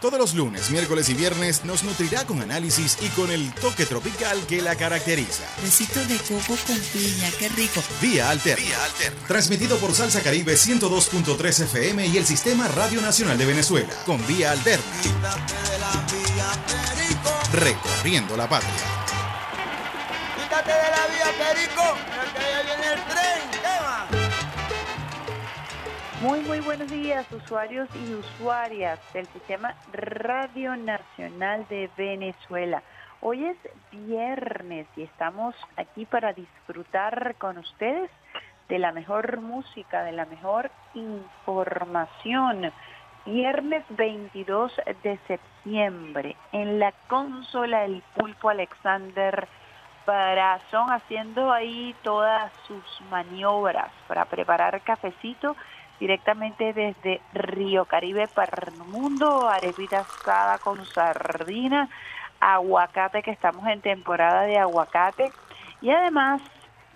Todos los lunes, miércoles y viernes nos nutrirá con análisis y con el toque tropical que la caracteriza. Besitos de coco con piña, qué rico. Vía Alterna. Transmitido por Salsa Caribe 102.3 FM y el Sistema Radio Nacional de Venezuela. Con Vía Alterna. Recorriendo la patria. Muy, muy buenos días, usuarios y usuarias del Sistema Radio Nacional de Venezuela. Hoy es viernes y estamos aquí para disfrutar con ustedes de la mejor música, de la mejor información. Viernes 22 de septiembre, en la consola El Pulpo Alexander Brazón haciendo ahí todas sus maniobras para preparar cafecito directamente desde Río Caribe para el mundo, arepita asada con sardina, aguacate, que estamos en temporada de aguacate, y además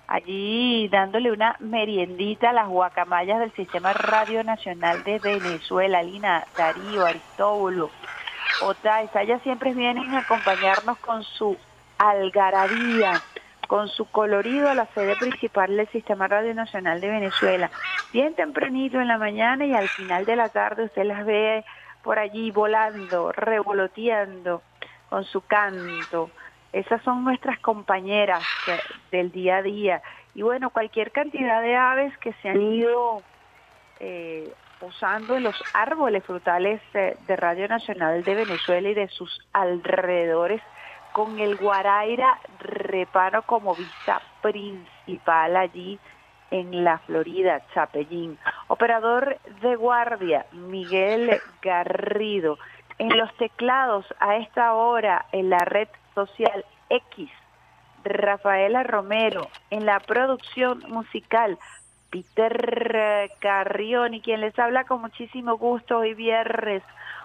allí dándole una meriendita a las guacamayas del Sistema Radio Nacional de Venezuela, Lina, Darío, Aristóbulo, Otaiza, ellas siempre vienen a acompañarnos con su algarabía, con su colorido a la sede principal del Sistema Radio Nacional de Venezuela. Bien tempranito en la mañana y al final de la tarde usted las ve por allí volando, revoloteando con su canto. Esas son nuestras compañeras del día a día. Y bueno, cualquier cantidad de aves que se han ido eh, posando en los árboles frutales eh, de Radio Nacional de Venezuela y de sus alrededores con el Guaraira Repano como vista principal allí en la Florida, Chapellín. Operador de guardia, Miguel Garrido. En los teclados a esta hora en la red social X, Rafaela Romero. En la producción musical, Peter Carrión. Y quien les habla con muchísimo gusto hoy viernes,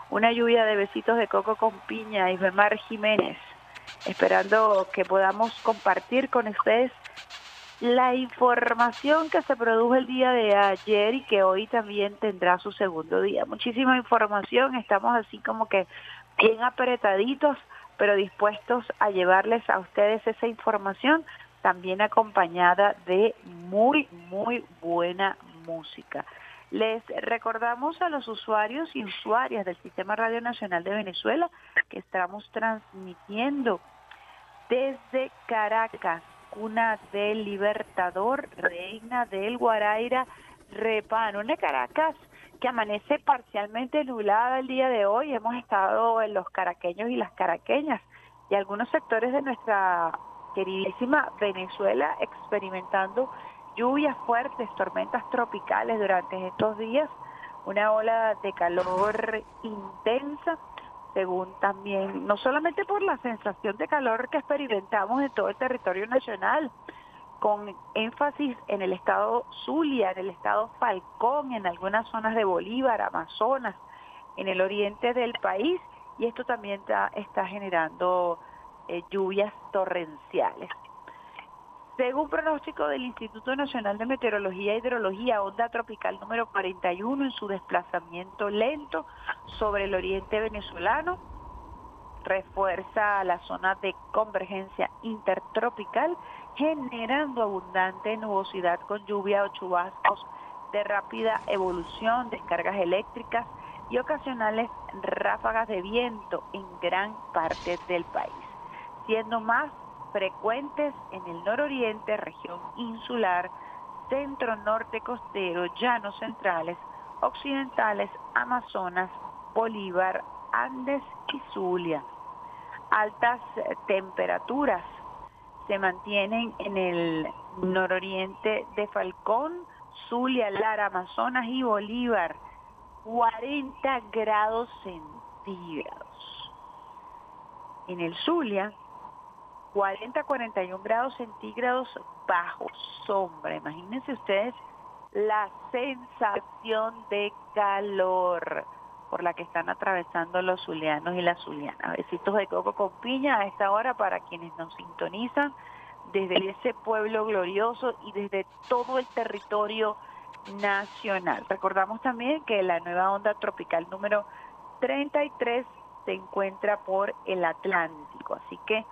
una lluvia de besitos de coco con piña, Isbemar Jiménez esperando que podamos compartir con ustedes la información que se produjo el día de ayer y que hoy también tendrá su segundo día. Muchísima información, estamos así como que bien apretaditos, pero dispuestos a llevarles a ustedes esa información, también acompañada de muy, muy buena música. Les recordamos a los usuarios y usuarias del Sistema Radio Nacional de Venezuela que estamos transmitiendo desde Caracas, cuna del Libertador, reina del Guaraira, Repano, una Caracas que amanece parcialmente nublada el día de hoy. Hemos estado en los caraqueños y las caraqueñas y algunos sectores de nuestra queridísima Venezuela experimentando lluvias fuertes, tormentas tropicales durante estos días, una ola de calor intensa, según también, no solamente por la sensación de calor que experimentamos en todo el territorio nacional, con énfasis en el estado Zulia, en el estado Falcón, en algunas zonas de Bolívar, Amazonas, en el oriente del país, y esto también está, generando eh, lluvias torrenciales. Según pronóstico del Instituto Nacional de Meteorología e Hidrología, onda tropical número 41 en su desplazamiento lento sobre el oriente venezolano, refuerza la zona de convergencia intertropical, generando abundante nubosidad con lluvia o chubascos de rápida evolución, descargas eléctricas y ocasionales ráfagas de viento en gran parte del país, siendo más frecuentes en el nororiente, región insular, centro norte costero, llanos centrales, occidentales, Amazonas, Bolívar, Andes y Zulia. Altas temperaturas se mantienen en el nororiente de Falcón, Zulia, Lara, Amazonas y Bolívar, 40 grados centígrados. En el Zulia, 40 41 grados centígrados bajo sombra. Imagínense ustedes la sensación de calor por la que están atravesando los zulianos y las zulianas. Besitos de coco con piña a esta hora para quienes nos sintonizan desde ese pueblo glorioso y desde todo el territorio nacional. Recordamos también que la nueva onda tropical número 33 se encuentra por el Atlántico, así que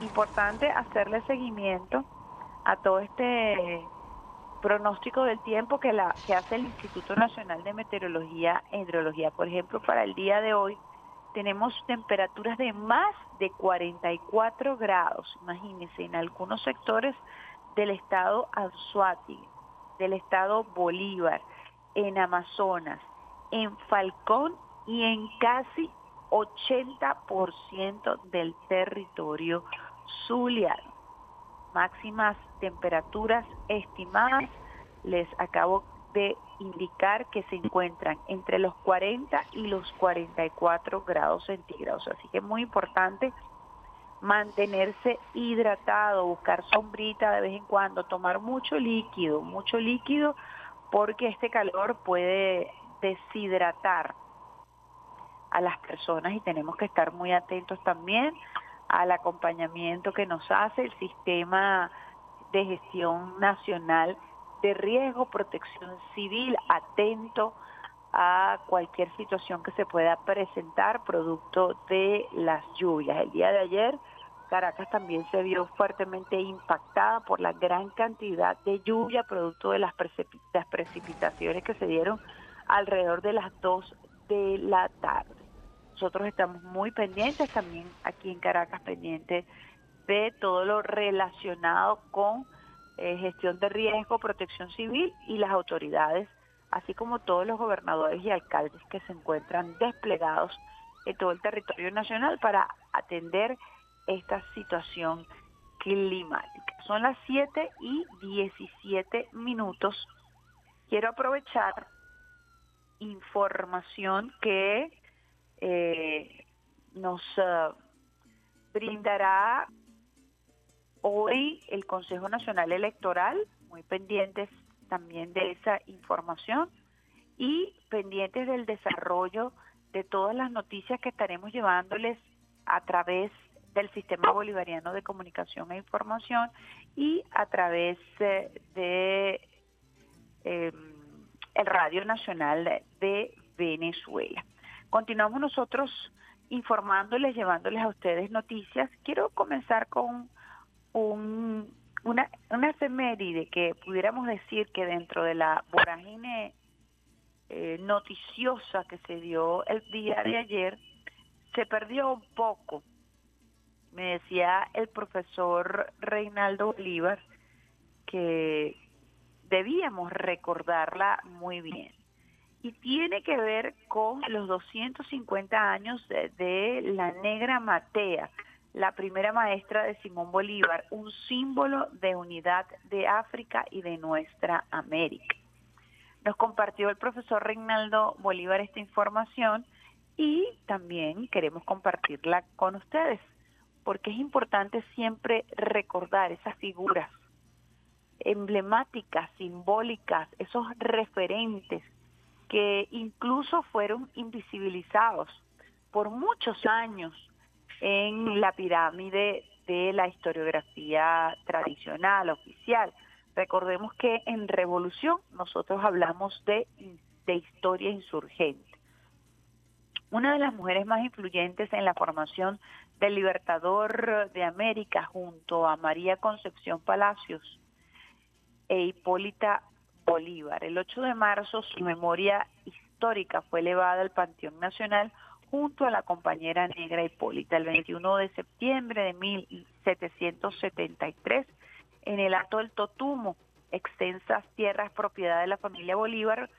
importante hacerle seguimiento a todo este pronóstico del tiempo que, la, que hace el Instituto Nacional de Meteorología e Hidrología. Por ejemplo, para el día de hoy tenemos temperaturas de más de 44 grados, imagínense, en algunos sectores del estado Anzuategui, del estado Bolívar, en Amazonas, en Falcón y en casi 80% del territorio zuliano máximas temperaturas estimadas, les acabo de indicar que se encuentran entre los 40 y los 44 grados centígrados. Así que es muy importante mantenerse hidratado, buscar sombrita de vez en cuando, tomar mucho líquido, mucho líquido, porque este calor puede deshidratar a las personas y tenemos que estar muy atentos también al acompañamiento que nos hace el sistema de gestión nacional de riesgo, protección civil, atento a cualquier situación que se pueda presentar producto de las lluvias. El día de ayer Caracas también se vio fuertemente impactada por la gran cantidad de lluvia producto de las, precipitaciones que se dieron alrededor de las 2 de la tarde. Nosotros estamos muy pendientes también aquí en Caracas, pendientes de todo lo relacionado con eh, gestión de riesgo, protección civil y las autoridades, así como todos los gobernadores y alcaldes que se encuentran desplegados en todo el territorio nacional para atender esta situación climática. Son las 7 y 17 minutos. Quiero aprovechar información que eh, nos eh, brindará hoy el Consejo Nacional Electoral, muy pendientes también de esa información y pendientes del desarrollo de todas las noticias que estaremos llevándoles a través del Sistema Bolivariano de Comunicación e Información y a través eh, de em, el Radio Nacional de Venezuela. Continuamos nosotros informándoles, llevándoles a ustedes noticias. Quiero comenzar con un, una, una efeméride que pudiéramos decir que dentro de la vorágine eh, noticiosa que se dio el día de ayer, se perdió un poco. Me decía el profesor Reinaldo Bolívar que debíamos recordarla muy bien y tiene que ver con los 250 años de, la negra Matea, la primera maestra de Simón Bolívar, un símbolo de unidad de África y de nuestra América. Nos compartió el profesor Reinaldo Bolívar esta información y también queremos compartirla con ustedes, porque es importante siempre recordar esas figuras emblemáticas, simbólicas, esos referentes que incluso fueron invisibilizados por muchos años en la pirámide de la historiografía tradicional, oficial. Recordemos que en Revolución nosotros hablamos de, de historia insurgente. Una de las mujeres más influyentes en la formación del Libertador de América junto a María Concepción Palacios e Hipólita Bolívar. El 8 de marzo su memoria histórica fue elevada al Panteón Nacional junto a la compañera negra Hipólita. El 21 de septiembre de 1773, en el Alto del Totumo, extensas tierras propiedad de la familia Bolívar,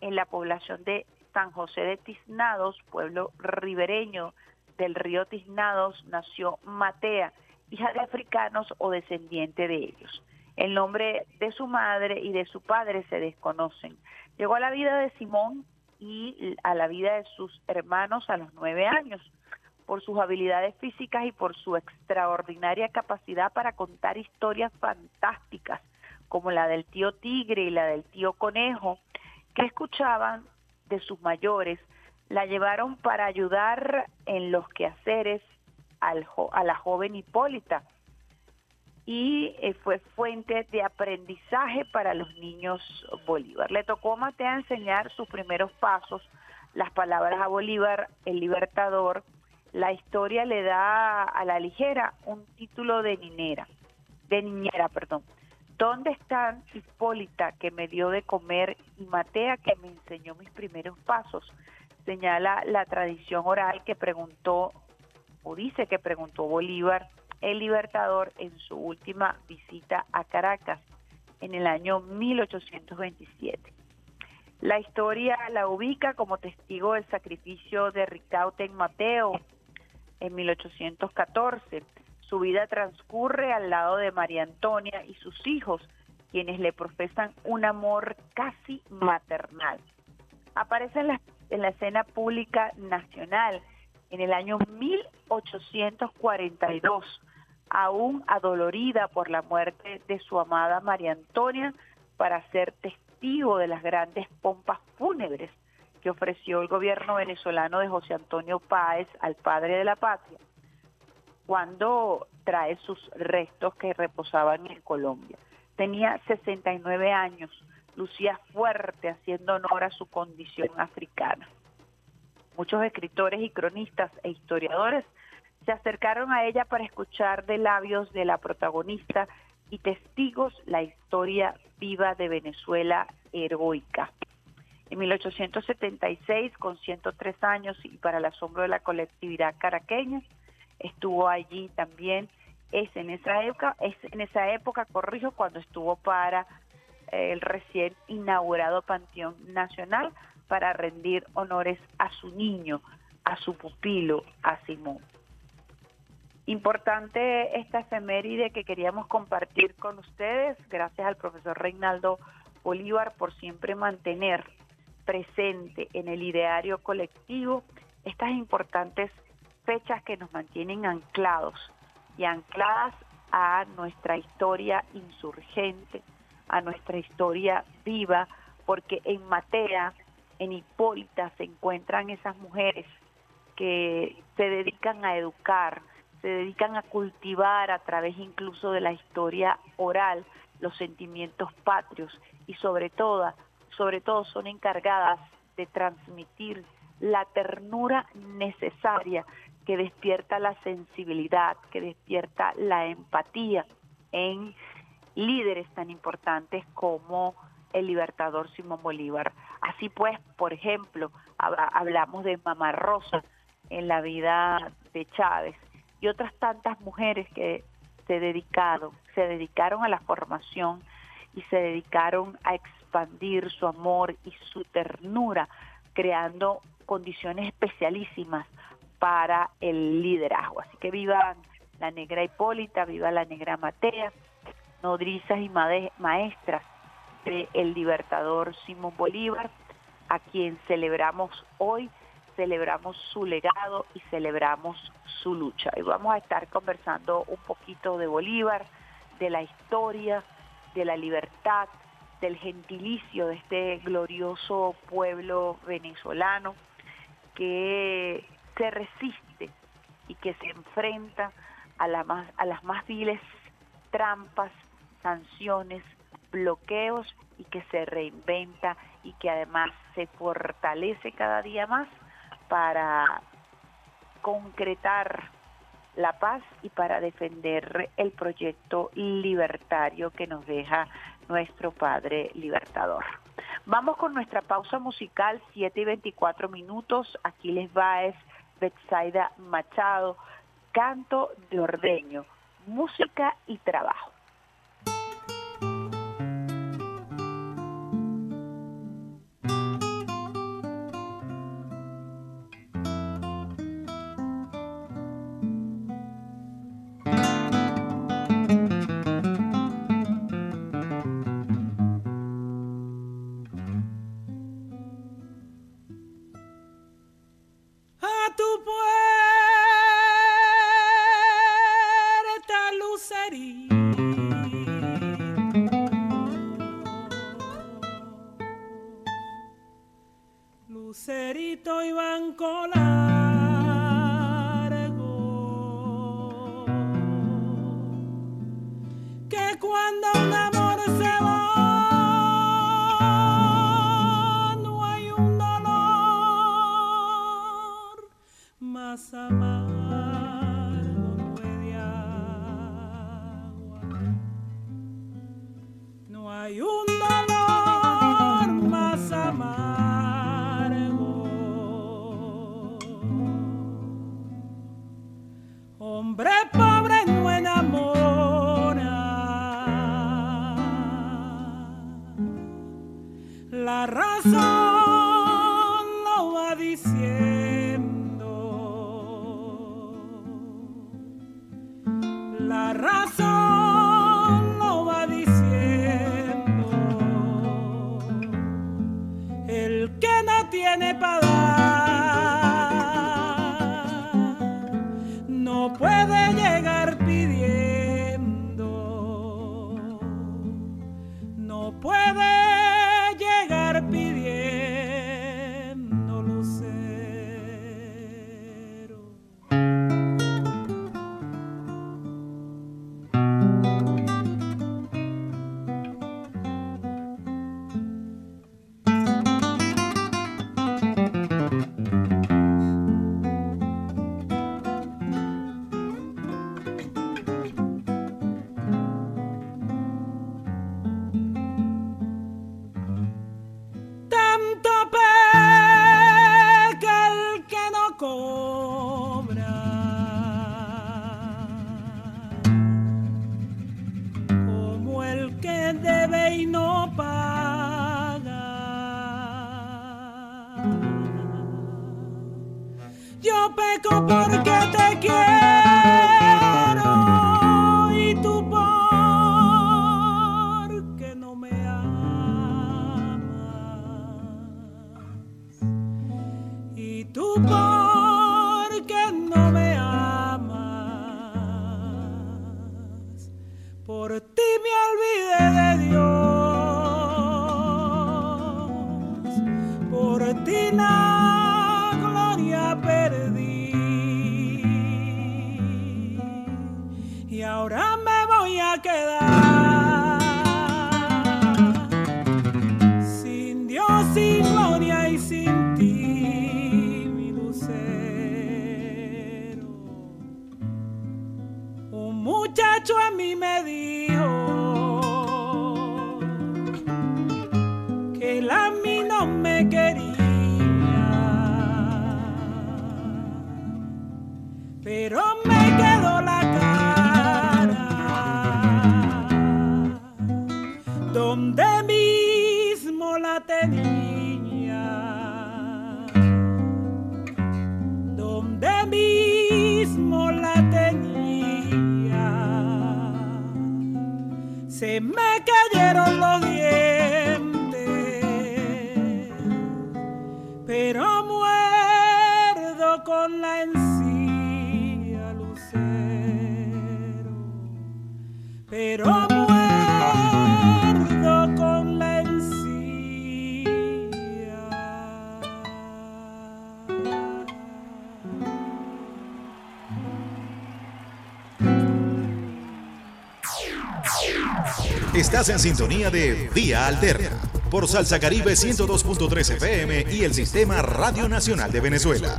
en la población de San José de Tiznados, pueblo ribereño del río Tiznados, nació Matea, hija de africanos o descendiente de ellos. El nombre de su madre y de su padre se desconocen. Llegó a la vida de Simón y a la vida de sus hermanos a los nueve años por sus habilidades físicas y por su extraordinaria capacidad para contar historias fantásticas, como la del tío tigre y la del tío conejo, que escuchaban de sus mayores, la llevaron para ayudar en los quehaceres al, a la joven Hipólita y eh, fue fuente de aprendizaje para los niños Bolívar. Le tocó a Matea enseñar sus primeros pasos, las palabras a Bolívar, el libertador. La historia le da a la ligera un título de niñera, de niñera, perdón. ¿Dónde están Hipólita que me dio de comer y Matea que me enseñó mis primeros pasos? Señala la tradición oral que preguntó, o dice que preguntó Bolívar el Libertador en su última visita a Caracas en el año 1827. La historia la ubica como testigo del sacrificio de Ricaute en Mateo en 1814. Su vida transcurre al lado de María Antonia y sus hijos, quienes le profesan un amor casi maternal. Aparece en la, en la escena pública nacional en el año 1842 aún adolorida por la muerte de su amada María Antonia, para ser testigo de las grandes pompas fúnebres que ofreció el gobierno venezolano de José Antonio Páez al padre de la patria, cuando trae sus restos que reposaban en Colombia. Tenía 69 años, lucía fuerte haciendo honor a su condición africana. Muchos escritores y cronistas e historiadores se acercaron a ella para escuchar de labios de la protagonista y testigos la historia viva de Venezuela heroica. En 1876, con 103 años y para el asombro de la colectividad caraqueña, estuvo allí también. Es en esa época, es en esa época, corrijo, cuando estuvo para eh, el recién inaugurado Panteón Nacional para rendir honores a su niño, a su pupilo, a Simón. Importante esta efeméride que queríamos compartir con ustedes, gracias al profesor Reinaldo Bolívar por siempre mantener presente en el ideario colectivo estas importantes fechas que nos mantienen anclados y ancladas a nuestra historia insurgente, a nuestra historia viva, porque en Matea, en Hipólita se encuentran esas mujeres que se dedican a educar, se dedican a cultivar a través incluso de la historia oral los sentimientos patrios y sobre todo, sobre todo son encargadas de transmitir la ternura necesaria que despierta la sensibilidad, que despierta la empatía en líderes tan importantes como el libertador Simón Bolívar. Así pues, por ejemplo, hablamos de Mamá Rosa en la vida de Chávez, y otras tantas mujeres que se dedicaron, se dedicaron a la formación y se dedicaron a expandir su amor y su ternura, creando condiciones especialísimas para el liderazgo. Así que viva la negra Hipólita, viva la negra Matea, nodrizas y maestras del el libertador Simón Bolívar, a quien celebramos hoy celebramos su legado y celebramos su lucha. Y vamos a estar conversando un poquito de Bolívar, de la historia, de la libertad, del gentilicio de este glorioso pueblo venezolano que se resiste y que se enfrenta a, la más, a las más viles trampas, sanciones, bloqueos y que se reinventa y que además se fortalece cada día más para concretar la paz y para defender el proyecto libertario que nos deja nuestro Padre Libertador. Vamos con nuestra pausa musical, 7 y 24 minutos. Aquí les va es Betsaida Machado, Canto de Ordeño, Música y Trabajo. Estás en sintonía de Vía Alterna por Salsa Caribe 102.3 FM y el Sistema Radio Nacional de Venezuela.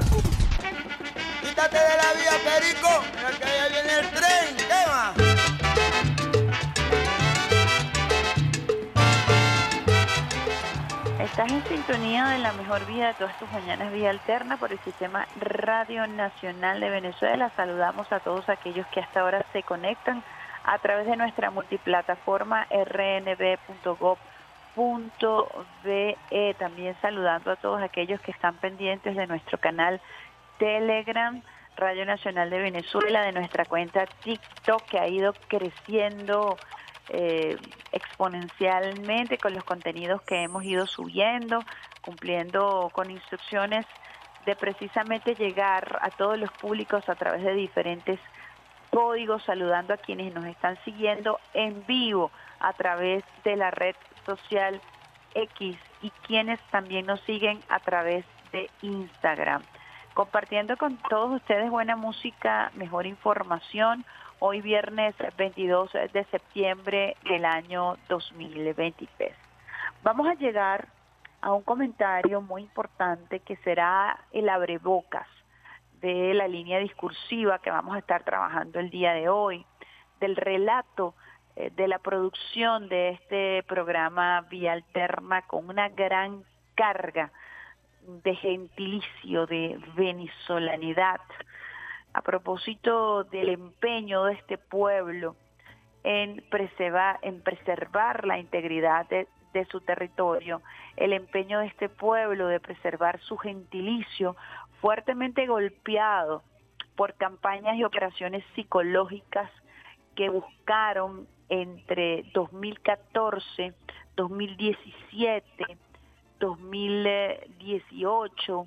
Quítate de la vía, Perico. Que allá viene el tren. ¿Qué más? Estás en sintonía de la mejor vida de todas tus mañanas, Vía Alterna, por el Sistema Radio Nacional de Venezuela. Saludamos a todos aquellos que hasta ahora se conectan a través de nuestra multiplataforma rnb.gov.be. También saludando a todos aquellos que están pendientes de nuestro canal Telegram, Radio Nacional de Venezuela, de nuestra cuenta TikTok que ha ido creciendo eh, exponencialmente con los contenidos que hemos ido subiendo, cumpliendo con instrucciones de precisamente llegar a todos los públicos a través de diferentes códigos, saludando a quienes nos están siguiendo en vivo a través de la red social X y quienes también nos siguen a través de Instagram, compartiendo con todos ustedes buena música, mejor información. Hoy viernes 22 de septiembre del año 2023. Vamos a llegar a un comentario muy importante que será el abrebocas de la línea discursiva que vamos a estar trabajando el día de hoy, del relato eh, de la producción de este programa Vía Alterna con una gran carga de gentilicio, de venezolanidad, a propósito del empeño de este pueblo en preservar, en preservar la integridad de, de su territorio, el empeño de este pueblo de preservar su gentilicio fuertemente golpeado por campañas y operaciones psicológicas que buscaron entre 2014, 2017, 2018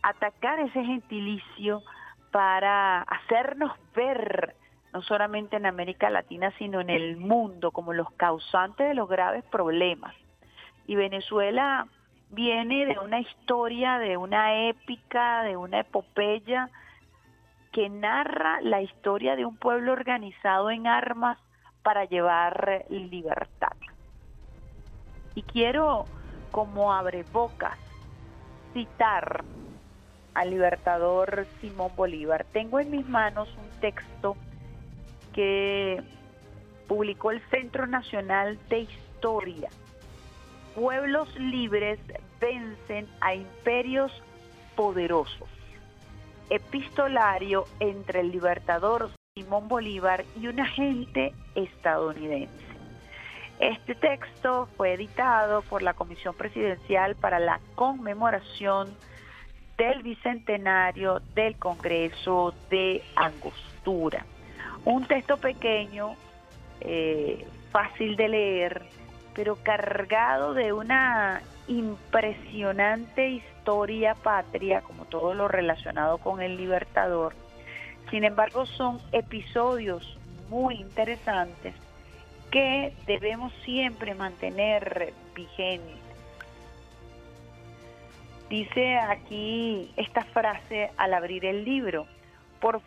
atacar ese gentilicio para hacernos ver, no solamente en América Latina, sino en el mundo, como los causantes de los graves problemas. Y Venezuela viene de una historia, de una épica, de una epopeya que narra la historia de un pueblo organizado en armas para llevar libertad. Y quiero, como abre bocas, citar al libertador Simón Bolívar. Tengo en mis manos un texto que publicó el Centro Nacional de Historia pueblos libres vencen a imperios poderosos. Epistolario entre el libertador Simón Bolívar y un agente estadounidense. Este texto fue editado por la Comisión Presidencial para la conmemoración del Bicentenario del Congreso de Angostura. Un texto pequeño, eh, fácil de leer, pero cargado de una impresionante historia patria, como todo lo relacionado con el Libertador. Sin embargo, son episodios muy interesantes que debemos siempre mantener vigentes. Dice aquí esta frase al abrir el libro, por,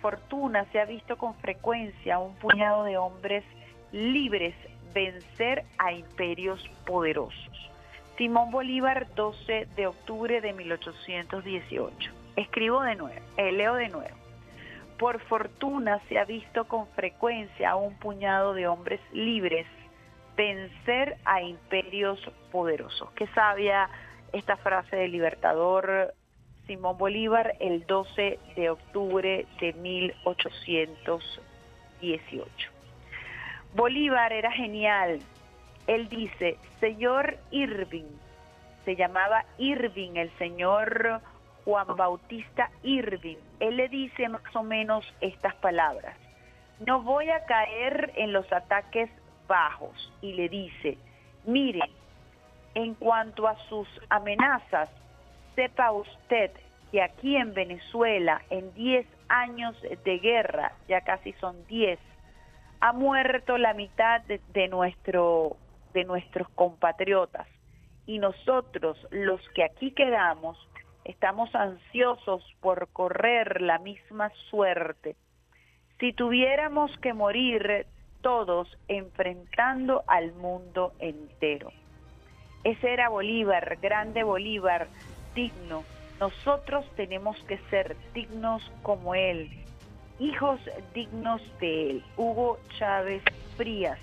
fortuna se ha visto con frecuencia un puñado de hombres libres vencer a imperios poderosos. Simón Bolívar, 12 de octubre de 1818. Escribo de nuevo, eh, leo de nuevo. Por fortuna se ha visto con frecuencia a un puñado de hombres libres vencer a imperios poderosos. Qué sabia esta frase del libertador Simón Bolívar el 12 de octubre de 1818. Bolívar era genial. Él dice, señor Irving, se llamaba Irving, el señor Juan Bautista Irving. Él le dice más o menos estas palabras. No voy a caer en los ataques bajos. Y le dice, mire, en cuanto a sus amenazas, sepa usted que aquí en Venezuela, en 10 años de guerra, ya casi son 10, ha muerto la mitad de, nuestro, de nuestros compatriotas y nosotros, los que aquí quedamos, estamos ansiosos por correr la misma suerte. Si tuviéramos que morir todos enfrentando al mundo entero. Ese era Bolívar, grande Bolívar, digno. Nosotros tenemos que ser dignos como él, Hijos dignos de él. Hugo Chávez Frías,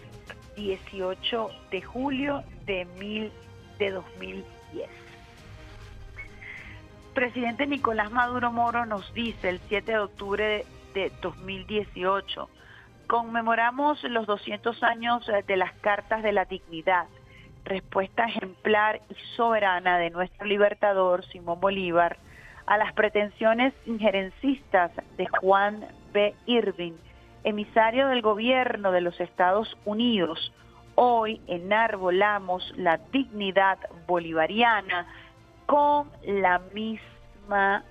18 de julio de, mil, de 2010. Presidente Nicolás Maduro Moro nos dice el 7 de octubre de 2018, conmemoramos los 200 años de las Cartas de la Dignidad, respuesta ejemplar y soberana de nuestro libertador Simón Bolívar a las pretensiones injerencistas de Juan B. Irving, emisario del gobierno de los Estados Unidos. Hoy enarbolamos la dignidad bolivariana con la misma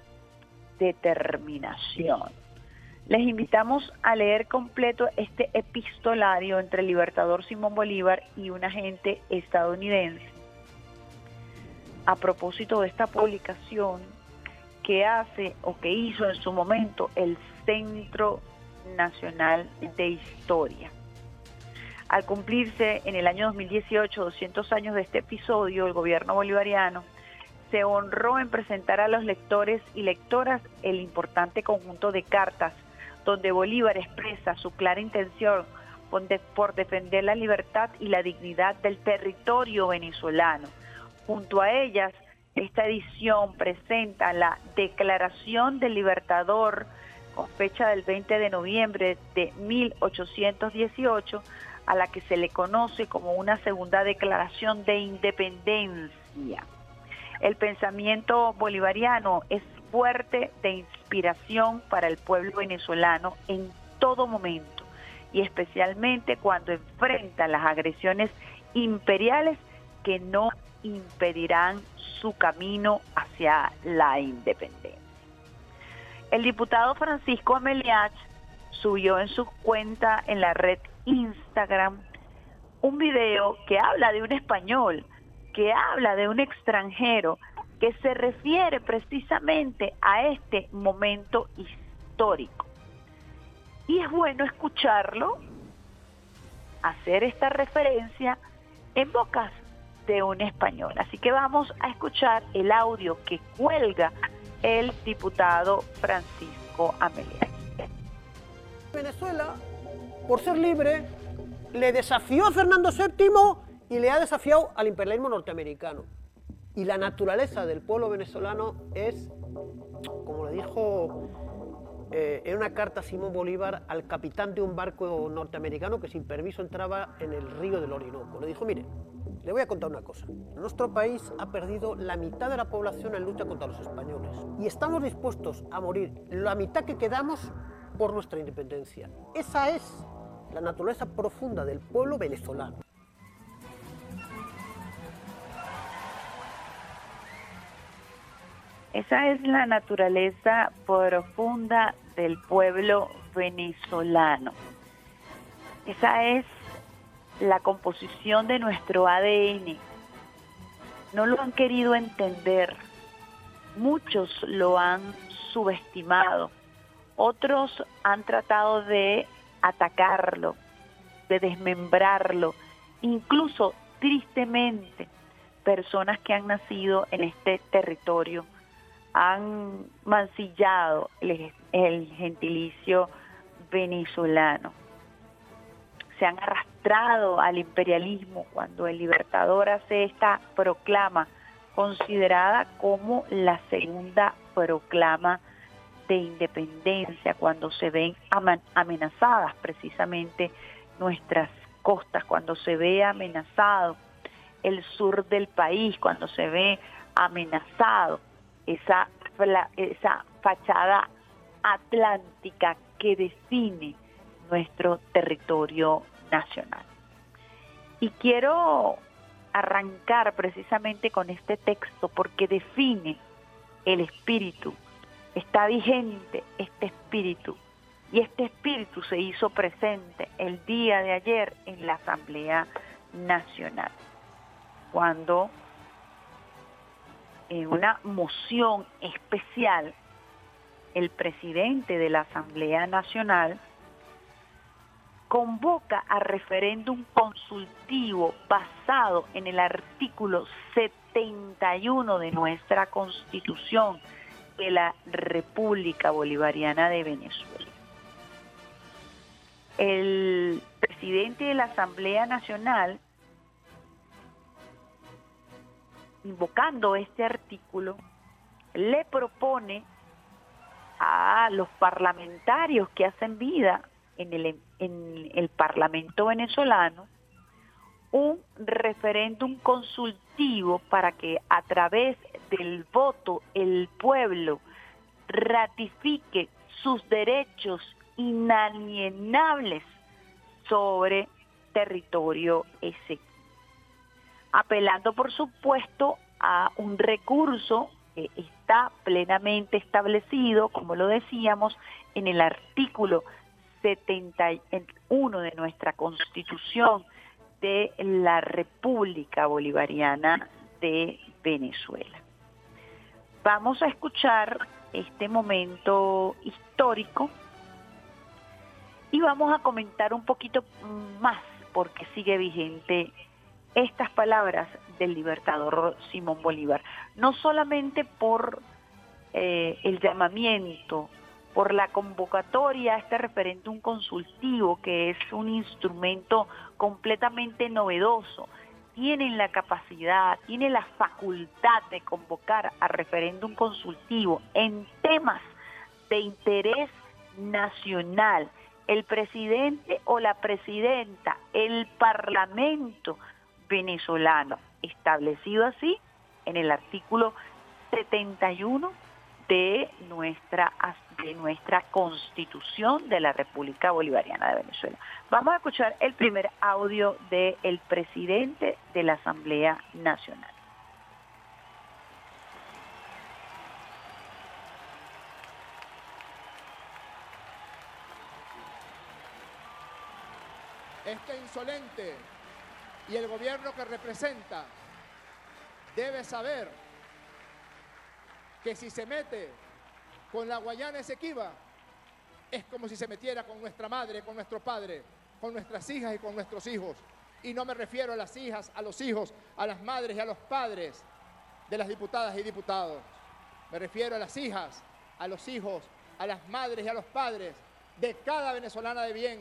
determinación. Les invitamos a leer completo este epistolario entre el libertador Simón Bolívar y un agente estadounidense a propósito de esta publicación que hace o que hizo en su momento el Centro Nacional de Historia. Al cumplirse en el año 2018 200 años de este episodio, el gobierno bolivariano se honró en presentar a los lectores y lectoras el importante conjunto de cartas donde Bolívar expresa su clara intención por defender la libertad y la dignidad del territorio venezolano. Junto a ellas, esta edición presenta la Declaración del Libertador con fecha del 20 de noviembre de 1818, a la que se le conoce como una segunda declaración de independencia. El pensamiento bolivariano es fuerte de inspiración para el pueblo venezolano en todo momento y especialmente cuando enfrenta las agresiones imperiales que no impedirán su camino hacia la independencia. El diputado Francisco Ameliach subió en su cuenta en la red Instagram un video que habla de un español, que habla de un extranjero, que se refiere precisamente a este momento histórico. Y es bueno escucharlo, hacer esta referencia en bocas de un español. Así que vamos a escuchar el audio que cuelga el diputado Francisco Amelia. Venezuela, por ser libre, le desafió a Fernando VII y le ha desafiado al imperialismo norteamericano. Y la naturaleza del pueblo venezolano es, como le dijo eh, en una carta Simón Bolívar al capitán de un barco norteamericano que sin permiso entraba en el río del Orinoco. Le dijo, mire, le voy a contar una cosa. Nuestro país ha perdido la mitad de la población en lucha contra los españoles y estamos dispuestos a morir la mitad que quedamos por nuestra independencia. Esa es la naturaleza profunda del pueblo venezolano. Esa es la naturaleza profunda del pueblo venezolano. Esa es la composición de nuestro ADN. No lo han querido entender. Muchos lo han subestimado. Otros han tratado de atacarlo, de desmembrarlo. Incluso, tristemente, personas que han nacido en este territorio han mancillado el, gentilicio venezolano. Se han arrastrado al imperialismo cuando el libertador hace esta proclama, considerada como la segunda proclama de independencia, cuando se ven amenazadas precisamente nuestras costas, cuando se ve amenazado el sur del país, cuando se ve amenazado esa, esa fachada atlántica que define nuestro territorio nacional. Y quiero arrancar precisamente con este texto porque define el espíritu, está vigente este espíritu y este espíritu se hizo presente el día de ayer en la Asamblea Nacional, cuando en una moción especial, el presidente de la Asamblea Nacional convoca a referéndum consultivo basado en el artículo 71 de nuestra Constitución de la República Bolivariana de Venezuela. El presidente de la Asamblea Nacional invocando este artículo, le propone a los parlamentarios que hacen vida en el, en el Parlamento venezolano un referéndum consultivo para que a través del voto el pueblo ratifique sus derechos inalienables sobre territorio ese. Apelando por supuesto a un recurso que está plenamente establecido, como lo decíamos, en el artículo 71 de nuestra Constitución de la República Bolivariana de Venezuela. Vamos a escuchar este momento histórico y vamos a comentar un poquito más porque sigue vigente estas palabras del libertador Simón Bolívar, no solamente por eh, el llamamiento, por la convocatoria a este referéndum consultivo, que es un instrumento completamente novedoso, tienen la capacidad, tienen la facultad de convocar a referéndum consultivo en temas de interés nacional. El presidente o la presidenta, el parlamento venezolano, establecido así en el artículo 71 de nuestra, de nuestra constitución de la República Bolivariana de Venezuela. Vamos a escuchar el primer audio del presidente de la Asamblea Nacional. Este insolente y el gobierno que representa debe saber que si se mete con la Guayana Esequiba, es como si se metiera con nuestra madre, con nuestro padre, con nuestras hijas y con nuestros hijos. Y no me refiero a las hijas, a los hijos, a las madres y a los padres de las diputadas y diputados. Me refiero a las hijas, a los hijos, a las madres y a los padres de cada venezolana de bien,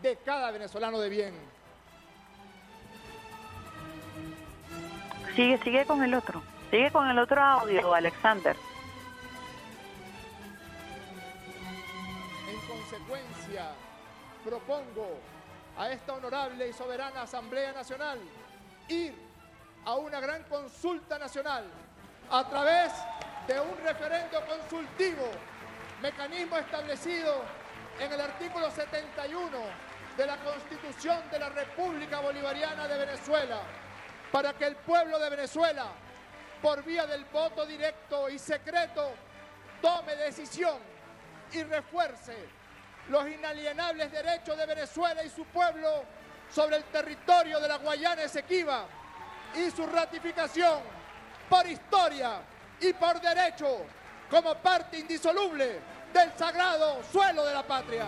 de cada venezolano de bien. Sigue, sigue con el otro. Sigue con el otro audio, Alexander. Consecuencia, propongo a esta honorable y soberana Asamblea Nacional ir a una gran consulta nacional a través de un referendo consultivo, mecanismo establecido en el artículo 71 de la Constitución de la República Bolivariana de Venezuela, para que el pueblo de Venezuela por vía del voto directo y secreto, tome decisión y refuerce los inalienables derechos de Venezuela y su pueblo sobre el territorio de la Guayana Esequiba y su ratificación por historia y por derecho como parte indisoluble del sagrado suelo de la patria.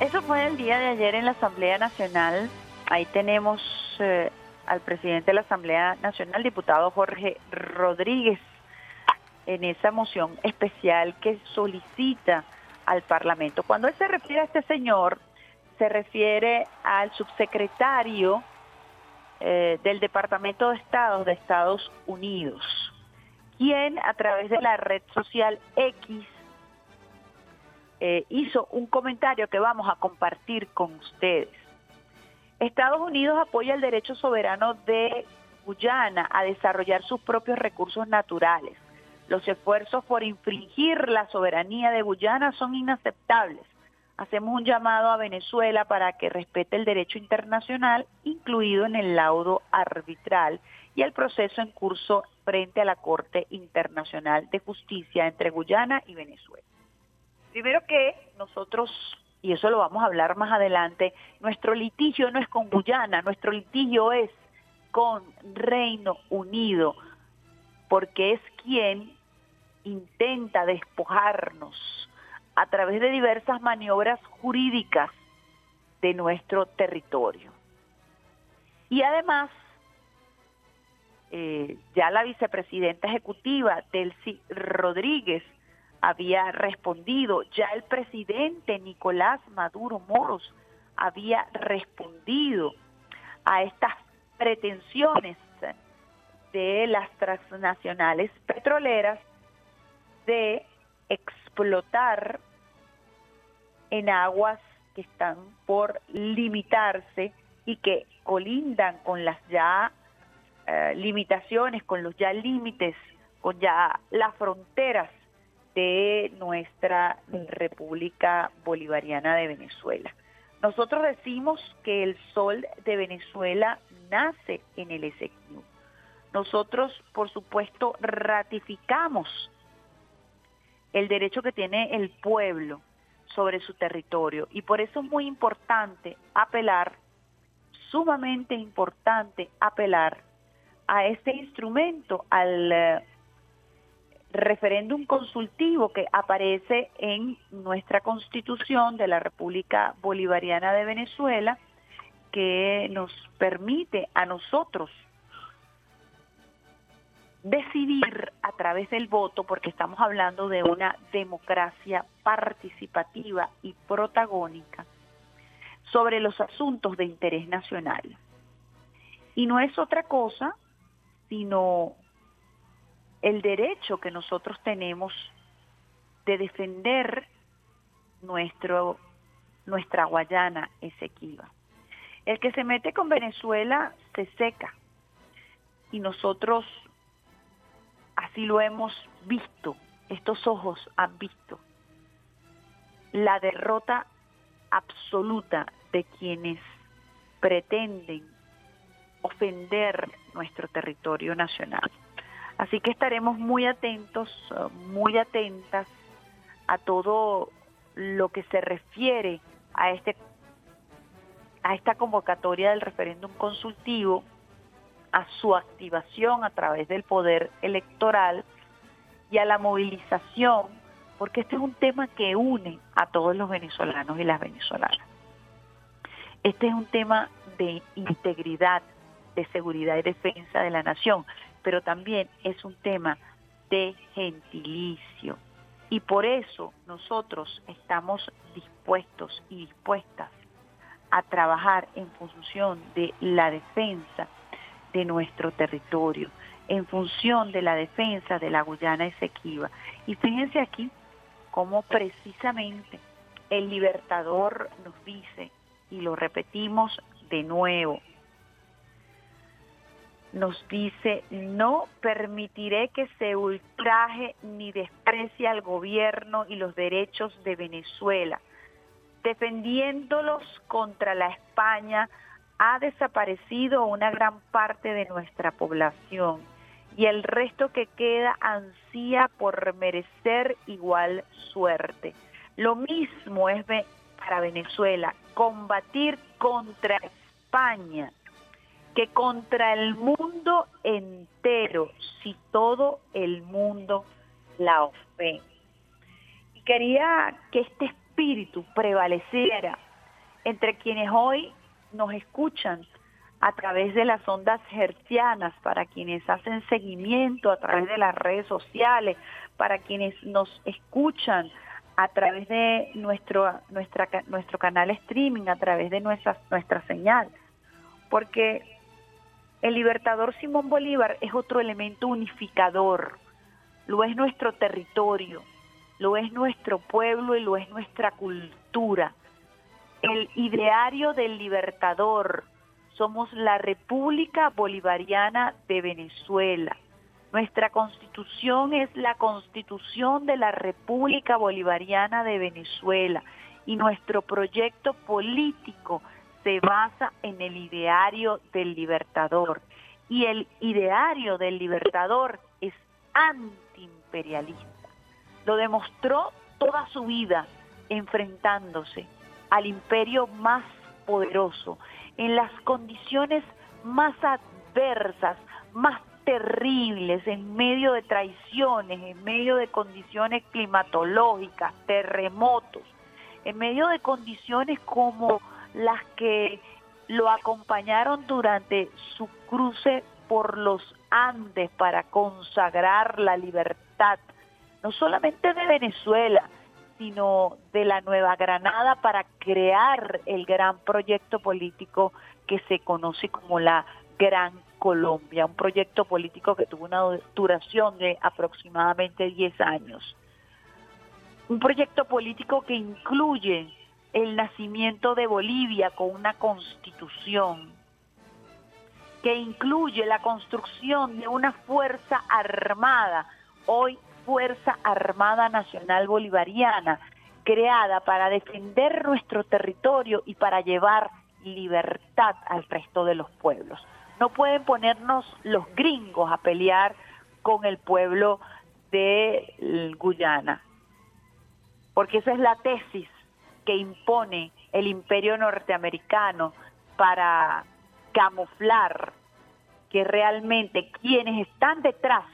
Eso fue el día de ayer en la Asamblea Nacional. Ahí tenemos eh, al presidente de la Asamblea Nacional, diputado Jorge Rodríguez, en esa moción especial que solicita al Parlamento. Cuando él se refiere a este señor, se refiere al subsecretario eh, del Departamento de Estado de Estados Unidos, quien a través de la red social X eh, hizo un comentario que vamos a compartir con ustedes. Estados Unidos apoya el derecho soberano de Guyana a desarrollar sus propios recursos naturales. Los esfuerzos por infringir la soberanía de Guyana son inaceptables. Hacemos un llamado a Venezuela para que respete el derecho internacional, incluido en el laudo arbitral y el proceso en curso frente a la Corte Internacional de Justicia entre Guyana y Venezuela. Primero que nosotros y eso lo vamos a hablar más adelante, nuestro litigio no es con Guyana, nuestro litigio es con Reino Unido, porque es quien intenta despojarnos a través de diversas maniobras jurídicas de nuestro territorio. Y además, eh, ya la vicepresidenta ejecutiva, Delcy Rodríguez, había respondido, ya el presidente Nicolás Maduro Moros había respondido a estas pretensiones de las transnacionales petroleras de explotar en aguas que están por limitarse y que colindan con las ya eh, limitaciones, con los ya límites, con ya las fronteras de nuestra República Bolivariana de Venezuela. Nosotros decimos que el sol de Venezuela nace en el Esequibo. Nosotros, por supuesto, ratificamos el derecho que tiene el pueblo sobre su territorio. Y por eso es muy importante apelar sumamente importante apelar a este instrumento, al eh, referéndum consultivo que aparece en nuestra constitución de la República Bolivariana de Venezuela, que nos permite a nosotros decidir a través del voto, porque estamos hablando de una democracia participativa y protagónica, sobre los asuntos de interés nacional. Y no es otra cosa sino el derecho que nosotros tenemos de defender nuestro, nuestra Guayana Esequiba. El que se mete con Venezuela se seca y nosotros así lo hemos visto, estos ojos han visto la derrota absoluta de quienes pretenden ofender nuestro territorio nacional. Así que estaremos muy atentos, muy atentas a todo lo que se refiere a este a esta convocatoria del referéndum consultivo, a su activación a través del poder electoral y a la movilización, porque este es un tema que une a todos los venezolanos y las venezolanas. Este es un tema de integridad, de seguridad y defensa de la nación, pero también es un tema de gentilicio. Y por eso nosotros estamos dispuestos y dispuestas a trabajar en función de la defensa de nuestro territorio, en función de la defensa de la Guyana Esequiba. Y fíjense aquí cómo precisamente el libertador nos dice, y lo repetimos de nuevo, nos dice, no permitiré que se ultraje ni desprecie al gobierno y los derechos de Venezuela. Defendiéndolos contra la España, ha desaparecido una gran parte de nuestra población y el resto que queda ansía por merecer igual suerte. Lo mismo es para Venezuela, combatir contra España que contra el mundo entero, si todo el mundo la ofende. Y quería que este espíritu prevaleciera entre quienes hoy nos escuchan a través de las ondas hercianas, para quienes hacen seguimiento a través de las redes sociales, para quienes nos escuchan a través de nuestro, nuestra, nuestro canal streaming, a través de nuestra, nuestra señal. Porque el libertador Simón Bolívar es otro elemento unificador, lo es nuestro territorio, lo es nuestro pueblo y lo es nuestra cultura. El ideario del libertador, somos la República Bolivariana de Venezuela. Nuestra constitución es la constitución de la República Bolivariana de Venezuela y nuestro proyecto político se basa en el ideario del libertador. Y el ideario del libertador es antiimperialista. Lo demostró toda su vida enfrentándose al imperio más poderoso, en las condiciones más adversas, más terribles, en medio de traiciones, en medio de condiciones climatológicas, terremotos, en medio de condiciones como las que lo acompañaron durante su cruce por los Andes para consagrar la libertad, no solamente de Venezuela, sino de la Nueva Granada para crear el gran proyecto político que se conoce como la Gran Colombia, un proyecto político que tuvo una duración de aproximadamente 10 años. Un proyecto político que incluye el nacimiento de Bolivia con una constitución que incluye la construcción de una fuerza armada, hoy Fuerza Armada Nacional Bolivariana, creada para defender nuestro territorio y para llevar libertad al resto de los pueblos. No pueden ponernos los gringos a pelear con el pueblo de Guyana, porque esa es la tesis que impone el imperio norteamericano para camuflar que realmente quienes están detrás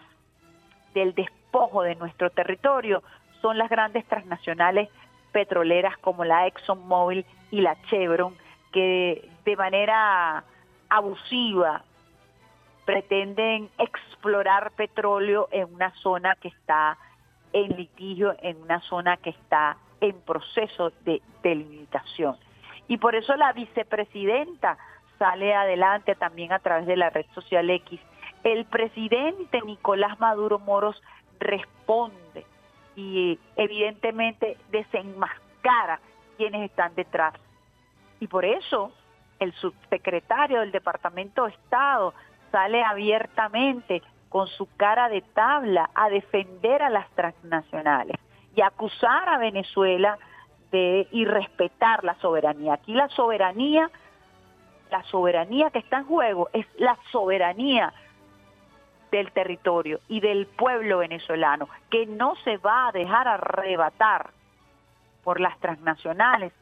del despojo de nuestro territorio son las grandes transnacionales petroleras como la ExxonMobil y la Chevron, que de manera abusiva pretenden explorar petróleo en una zona que está en litigio, en una zona que está en proceso de delimitación. Y por eso la vicepresidenta sale adelante también a través de la red social X. El presidente Nicolás Maduro Moros responde y evidentemente desenmascara quienes están detrás. Y por eso el subsecretario del Departamento de Estado sale abiertamente con su cara de tabla a defender a las transnacionales y acusar a Venezuela de irrespetar la soberanía. Aquí la soberanía, la soberanía que está en juego es la soberanía del territorio y del pueblo venezolano, que no se va a dejar arrebatar por las transnacionales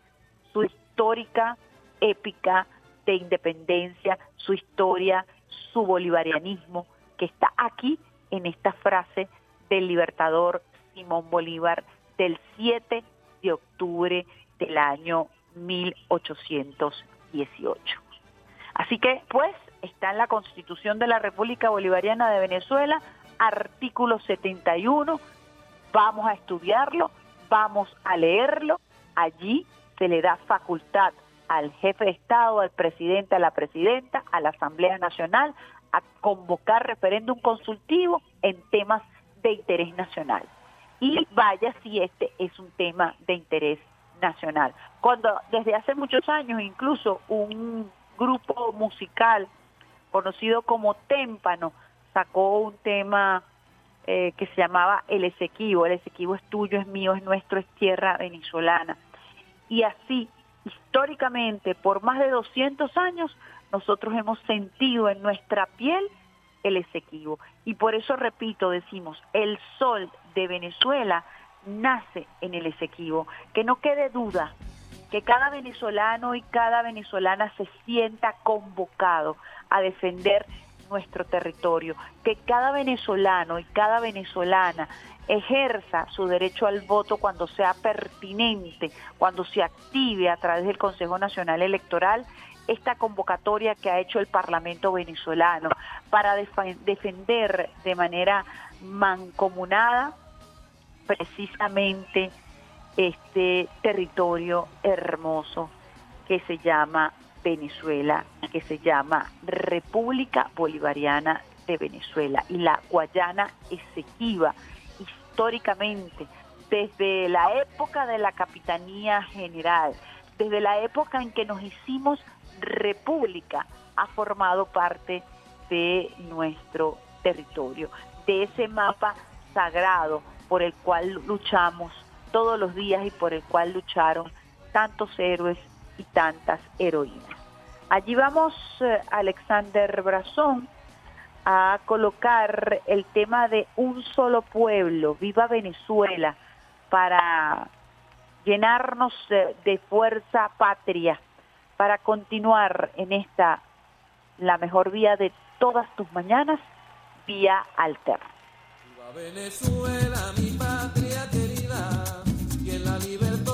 su histórica, épica de independencia, su historia, su bolivarianismo, que está aquí en esta frase del libertador Simón Bolívar del 7 de octubre del año 1818. Así que, pues, está en la Constitución de la República Bolivariana de Venezuela, artículo 71, vamos a estudiarlo, vamos a leerlo, allí se le da facultad al jefe de Estado, al presidente, a la presidenta, a la Asamblea Nacional, a convocar referéndum consultivo en temas de interés nacional. Y vaya si este es un tema de interés nacional. Cuando desde hace muchos años incluso un grupo musical conocido como Témpano sacó un tema eh, que se llamaba El Esequibo. El Esequibo es tuyo, es mío, es nuestro, es tierra venezolana. Y así, históricamente, por más de 200 años, nosotros hemos sentido en nuestra piel el Esequibo. Y por eso, repito, decimos, el sol de Venezuela nace en el Esequibo. Que no quede duda, que cada venezolano y cada venezolana se sienta convocado a defender nuestro territorio, que cada venezolano y cada venezolana ejerza su derecho al voto cuando sea pertinente, cuando se active a través del Consejo Nacional Electoral esta convocatoria que ha hecho el Parlamento venezolano para defender de manera mancomunada precisamente este territorio hermoso que se llama Venezuela, que se llama República Bolivariana de Venezuela y la Guayana Esequiba históricamente desde la época de la Capitanía General, desde la época en que nos hicimos república, ha formado parte de nuestro territorio, de ese mapa sagrado por el cual luchamos todos los días y por el cual lucharon tantos héroes y tantas heroínas. Allí vamos, eh, Alexander Brazón, a colocar el tema de un solo pueblo, viva Venezuela, para llenarnos de fuerza patria para continuar en esta, la mejor vía de todas tus mañanas, vía alterna. La libertó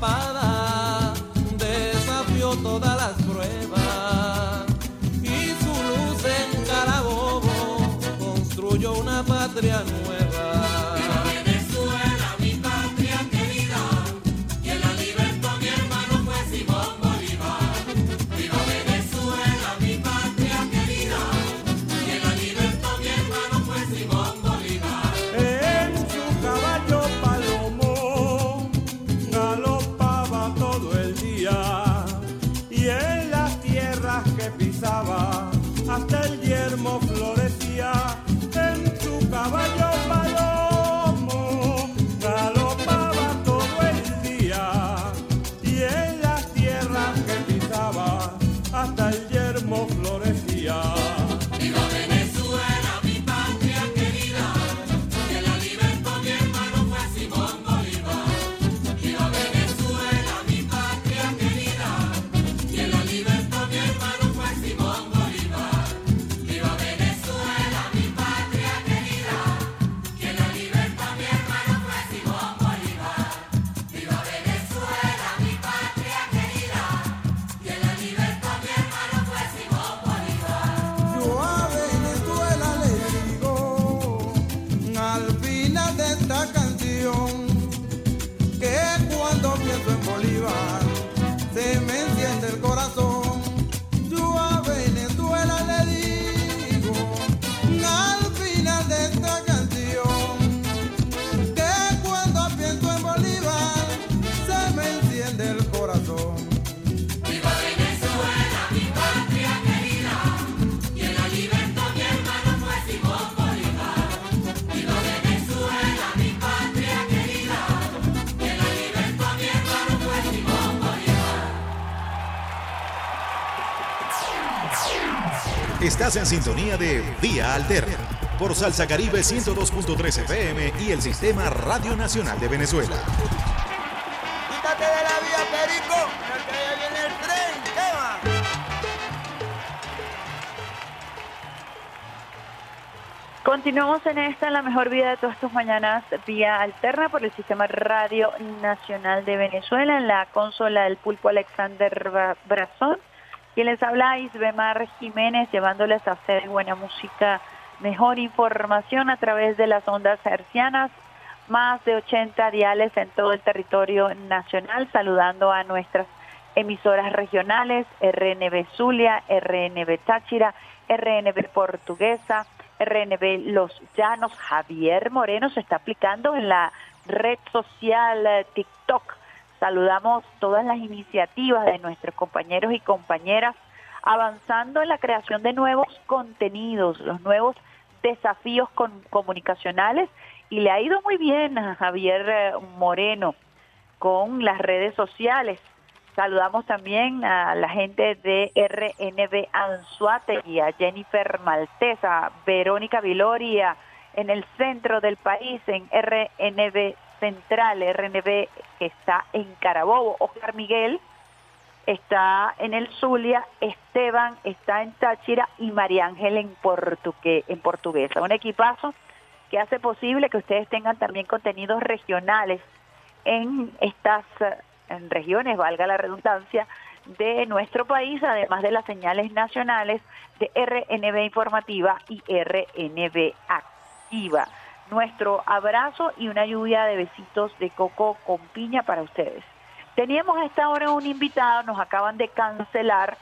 espada desafió todas las pruebas y su luz en Carabobo construyó una patria nueva. Estás en sintonía de Vía Alterna por Salsa Caribe 102.3 FM y el Sistema Radio Nacional de Venezuela. Quítate de la vía, Perico, que ya viene el tren, ¿qué va? Continuamos en esta, en la mejor vida de todas tus mañanas, vía alterna por el Sistema Radio Nacional de Venezuela, en la consola del pulpo Alexander Brazón. Quien les habla, Isbemar Jiménez, llevándoles a hacer buena música, mejor información a través de las ondas hercianas, más de 80 diales en todo el territorio nacional, saludando a nuestras emisoras regionales, RNB Zulia, RNB Táchira, RNB Portuguesa, RNB Los Llanos. Javier Moreno se está aplicando en la red social eh, TikTok. Saludamos todas las iniciativas de nuestros compañeros y compañeras avanzando en la creación de nuevos contenidos, los nuevos desafíos con- comunicacionales y le ha ido muy bien a Javier eh, Moreno con las redes sociales. Saludamos también a la gente de RNB Anzuategui, a Jennifer Maltesa, Verónica Viloria en el centro del país, en RNB Central, RNB que está en Carabobo, Oscar Miguel está en el Zulia, Esteban está en Táchira y María Ángel en, portugue- en Portuguesa. Un equipazo que hace posible que ustedes tengan también contenidos regionales en estas regiones, valga la redundancia, de nuestro país, además de las señales nacionales de RNB Informativa y RNB Activa. Nuestro abrazo y una lluvia de besitos de coco con piña para ustedes. Teníamos a esta hora un invitado, nos acaban de cancelar,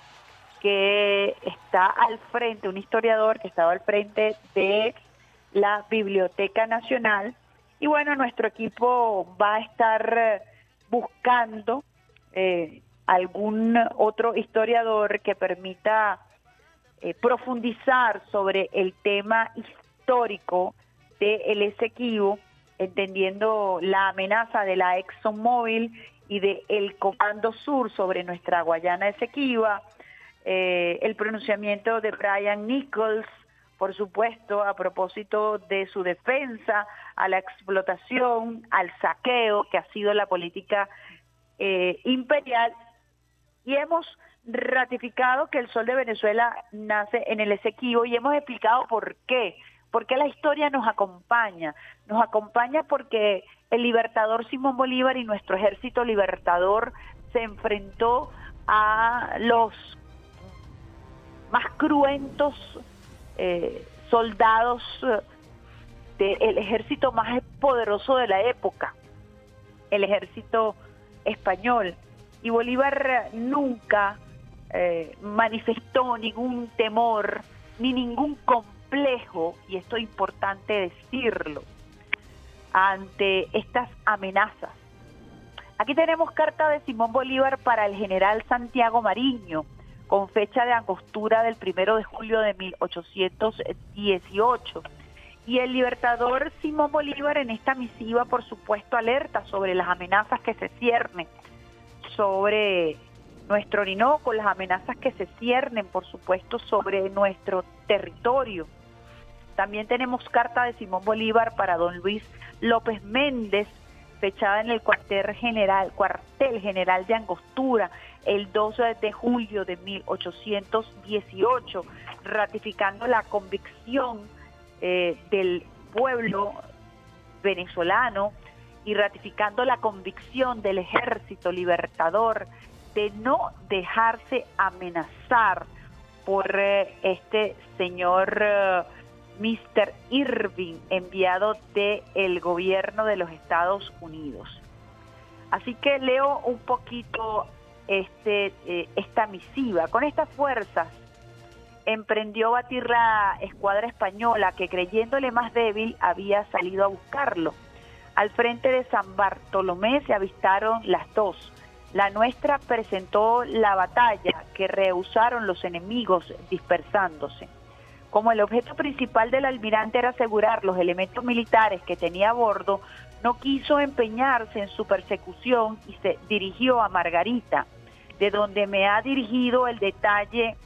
que está al frente, un historiador que estaba al frente de la Biblioteca Nacional. Y bueno, nuestro equipo va a estar eh, buscando eh, algún otro historiador que permita eh, profundizar sobre el tema histórico del Esequibo, entendiendo la amenaza de la ExxonMobil y de el Comando Sur sobre nuestra Guayana Esequiba, eh, el pronunciamiento de Brian Nichols, por supuesto, a propósito de su defensa a la explotación, al saqueo, que ha sido la política eh, imperial. Y hemos ratificado que el sol de Venezuela nace en el Esequibo y hemos explicado por qué. Porque la historia nos acompaña. Nos acompaña porque el libertador Simón Bolívar y nuestro ejército libertador se enfrentó a los más cruentos eh, soldados eh, del ejército más poderoso de la época, el ejército español. Y Bolívar nunca eh, manifestó ningún temor ni ningún complejo, y esto es importante decirlo, ante estas amenazas. Aquí tenemos carta de Simón Bolívar para el general Santiago Mariño, con fecha de angostura del primero de julio de 1818. Y el libertador Simón Bolívar en esta misiva, por supuesto, alerta sobre las amenazas que se ciernen sobre nuestro Orinoco, las amenazas que se ciernen, por supuesto, sobre nuestro territorio. También tenemos carta de Simón Bolívar para don Luis López Méndez, fechada en el cuartel general, cuartel general de Angostura, el 12 de julio de 1818, ratificando la convicción eh, del pueblo venezolano y ratificando la convicción del ejército libertador de no dejarse amenazar por eh, este señor eh, Mr. Irving, enviado del el gobierno de los Estados Unidos. Así que leo un poquito este, eh, esta misiva. Con estas fuerzas emprendió batir la escuadra española que creyéndole más débil había salido a buscarlo. Al frente de San Bartolomé se avistaron las dos. La nuestra presentó la batalla que rehusaron los enemigos dispersándose. Como el objeto principal del almirante era asegurar los elementos militares que tenía a bordo, no quiso empeñarse en su persecución y se dirigió a Margarita, de donde me ha dirigido el detalle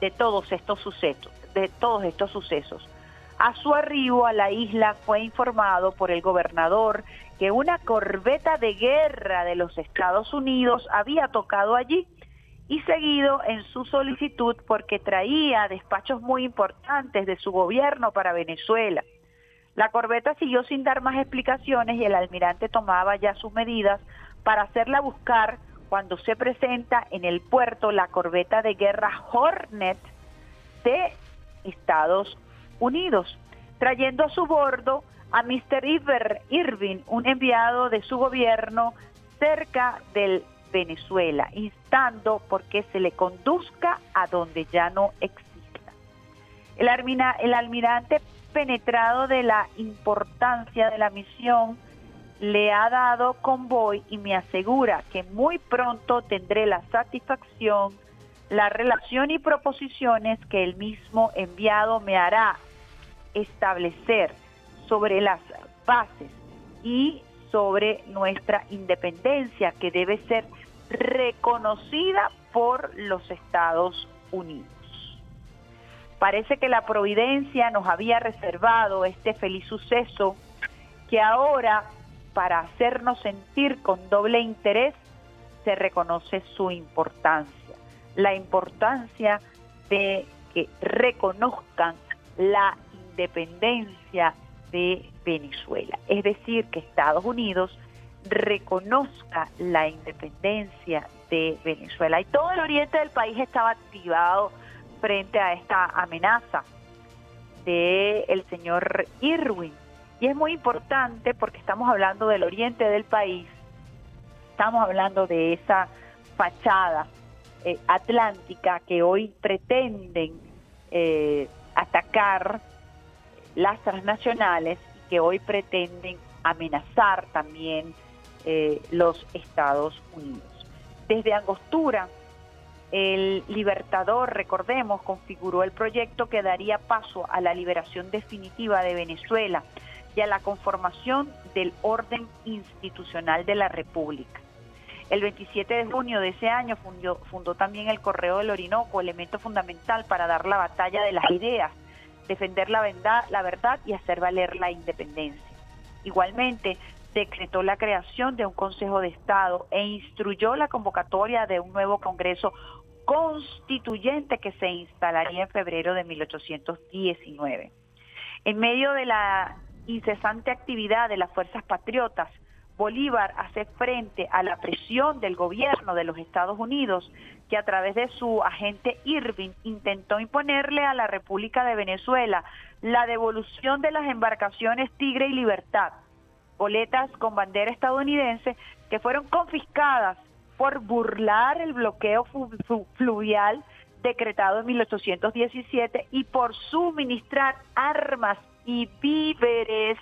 de todos estos sucesos, de todos estos sucesos. A su arribo a la isla fue informado por el gobernador que una corbeta de guerra de los Estados Unidos había tocado allí y seguido en su solicitud porque traía despachos muy importantes de su gobierno para Venezuela. La corbeta siguió sin dar más explicaciones y el almirante tomaba ya sus medidas para hacerla buscar cuando se presenta en el puerto la corbeta de guerra Hornet de Estados Unidos, trayendo a su bordo a Mr. Irving, un enviado de su gobierno cerca del Venezuela, instando porque se le conduzca a donde ya no exista. El, almirante penetrado de la importancia de la misión le ha dado convoy y me asegura que muy pronto tendré la satisfacción, la relación y proposiciones que el mismo enviado me hará establecer sobre las bases y sobre nuestra independencia que debe ser reconocida por los Estados Unidos. Parece que la providencia nos había reservado este feliz suceso que ahora, para hacernos sentir con doble interés, se reconoce su importancia. La importancia de que reconozcan la independencia de Venezuela. Es decir, que Estados Unidos reconozca la independencia de Venezuela. Y todo el oriente del país estaba activado frente a esta amenaza del el señor Irwin. Y es muy importante porque estamos hablando del oriente del país, estamos hablando de esa fachada eh, atlántica que hoy pretenden eh, atacar las transnacionales y que hoy pretenden amenazar también eh, los Estados Unidos. Desde Angostura, el Libertador, recordemos, configuró el proyecto que daría paso a la liberación definitiva de Venezuela y a la conformación del orden institucional de la República. El 27 de junio de ese año fundó, también el Correo del Orinoco, elemento fundamental para dar la batalla de las ideas, defender la verdad, la verdad y hacer valer la independencia. Igualmente, decretó la creación de un Consejo de Estado e instruyó la convocatoria de un nuevo Congreso constituyente que se instalaría en febrero de 1819. En medio de la incesante actividad de las fuerzas patriotas, Bolívar hace frente a la presión del gobierno de los Estados Unidos, que a través de su agente Irving intentó imponerle a la República de Venezuela la devolución de las embarcaciones Tigre y Libertad, boletas con bandera estadounidense que fueron confiscadas por burlar el bloqueo fluvial decretado en 1817 y por suministrar armas y víveres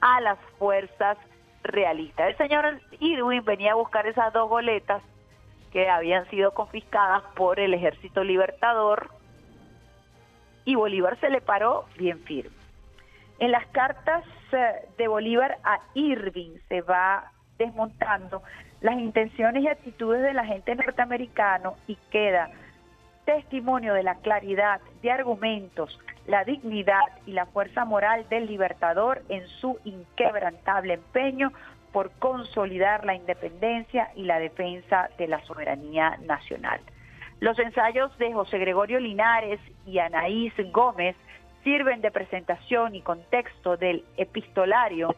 a las fuerzas realistas. El señor Irwin venía a buscar esas dos boletas que habían sido confiscadas por el ejército libertador y Bolívar se le paró bien firme. En las cartas de Bolívar a Irving se va desmontando las intenciones y actitudes del agente norteamericano y queda testimonio de la claridad de argumentos, la dignidad y la fuerza moral del libertador en su inquebrantable empeño por consolidar la independencia y la defensa de la soberanía nacional. Los ensayos de José Gregorio Linares y Anaís Gómez sirven de presentación y contexto del epistolario,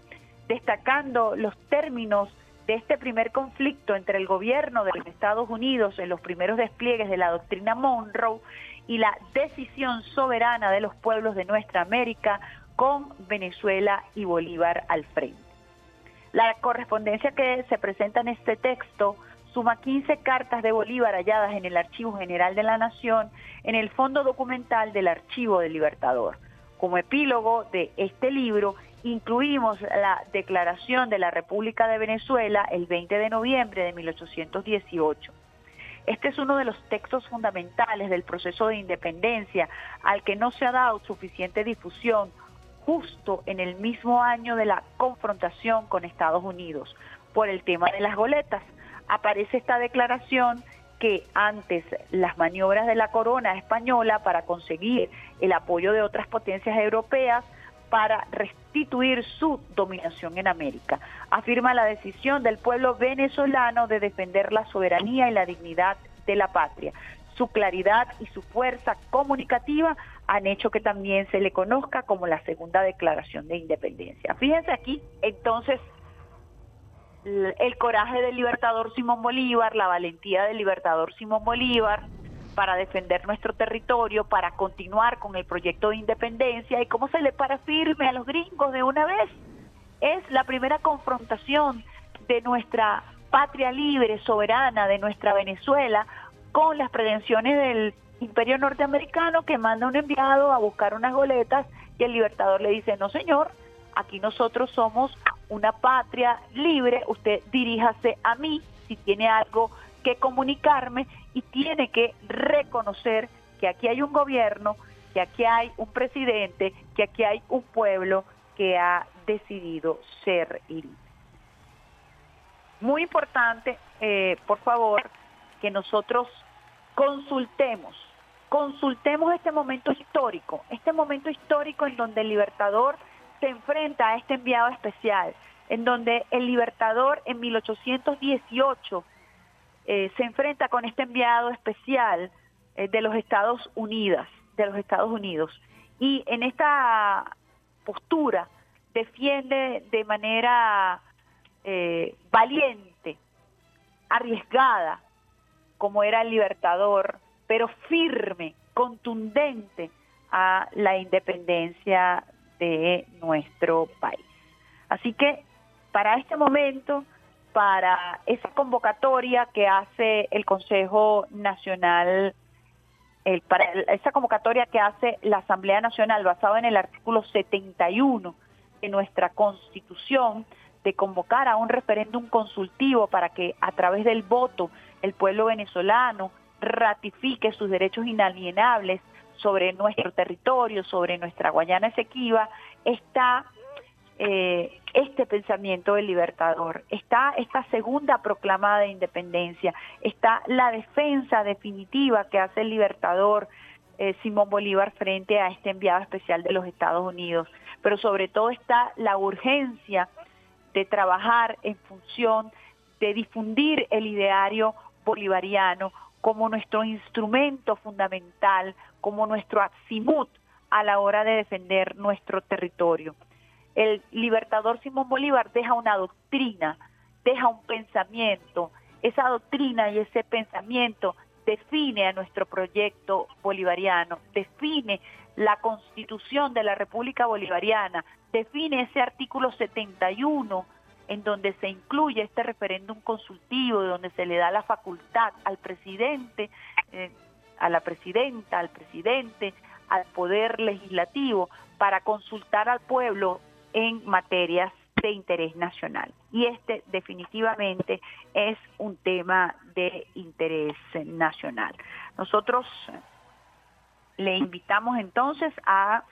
destacando los términos de este primer conflicto entre el gobierno de los Estados Unidos en los primeros despliegues de la doctrina Monroe y la decisión soberana de los pueblos de nuestra América con Venezuela y Bolívar al frente. La correspondencia que se presenta en este texto suma 15 cartas de Bolívar halladas en el Archivo General de la Nación en el fondo documental del Archivo del Libertador. Como epílogo de este libro incluimos la Declaración de la República de Venezuela el 20 de noviembre de 1818. Este es uno de los textos fundamentales del proceso de independencia al que no se ha dado suficiente difusión justo en el mismo año de la confrontación con Estados Unidos por el tema de las goletas. Aparece esta declaración que antes las maniobras de la corona española para conseguir el apoyo de otras potencias europeas para restituir su dominación en América. Afirma la decisión del pueblo venezolano de defender la soberanía y la dignidad de la patria. Su claridad y su fuerza comunicativa han hecho que también se le conozca como la segunda declaración de independencia. Fíjense aquí, entonces, el coraje del libertador Simón Bolívar, la valentía del libertador Simón Bolívar para defender nuestro territorio, para continuar con el proyecto de independencia y cómo se le para firme a los gringos de una vez. Es la primera confrontación de nuestra patria libre, soberana, de nuestra Venezuela, con las pretensiones del imperio norteamericano que manda un enviado a buscar unas goletas y el libertador le dice, no señor, aquí nosotros somos una patria libre, usted diríjase a mí si tiene algo que comunicarme y tiene que reconocer que aquí hay un gobierno, que aquí hay un presidente, que aquí hay un pueblo que ha decidido ser libre. Muy importante, eh, por favor, que nosotros consultemos, consultemos este momento histórico, este momento histórico en donde el libertador se enfrenta a este enviado especial, en donde el libertador en 1818 eh, se enfrenta con este enviado especial eh, de los Estados Unidos, de los Estados Unidos, y en esta postura defiende de manera eh, valiente, arriesgada, como era el libertador, pero firme, contundente a la independencia de nuestro país. Así que para este momento, para esa convocatoria que hace el Consejo Nacional, el, para esa convocatoria que hace la Asamblea Nacional basada en el artículo 71 de nuestra Constitución, de convocar a un referéndum consultivo para que a través del voto el pueblo venezolano ratifique sus derechos inalienables sobre nuestro territorio, sobre nuestra Guayana Esequiba, está eh, este pensamiento del libertador, está esta segunda proclamada de independencia, está la defensa definitiva que hace el libertador eh, Simón Bolívar frente a este enviado especial de los Estados Unidos, pero sobre todo está la urgencia de trabajar en función de difundir el ideario bolivariano como nuestro instrumento fundamental, como nuestro azimut a la hora de defender nuestro territorio. El libertador Simón Bolívar deja una doctrina, deja un pensamiento. Esa doctrina y ese pensamiento define a nuestro proyecto bolivariano, define la constitución de la República Bolivariana, define ese artículo 71 en donde se incluye este referéndum consultivo, donde se le da la facultad al presidente, eh, a la presidenta, al presidente, al poder legislativo para consultar al pueblo en materias de interés nacional. Y este definitivamente es un tema de interés nacional. Nosotros le invitamos entonces a,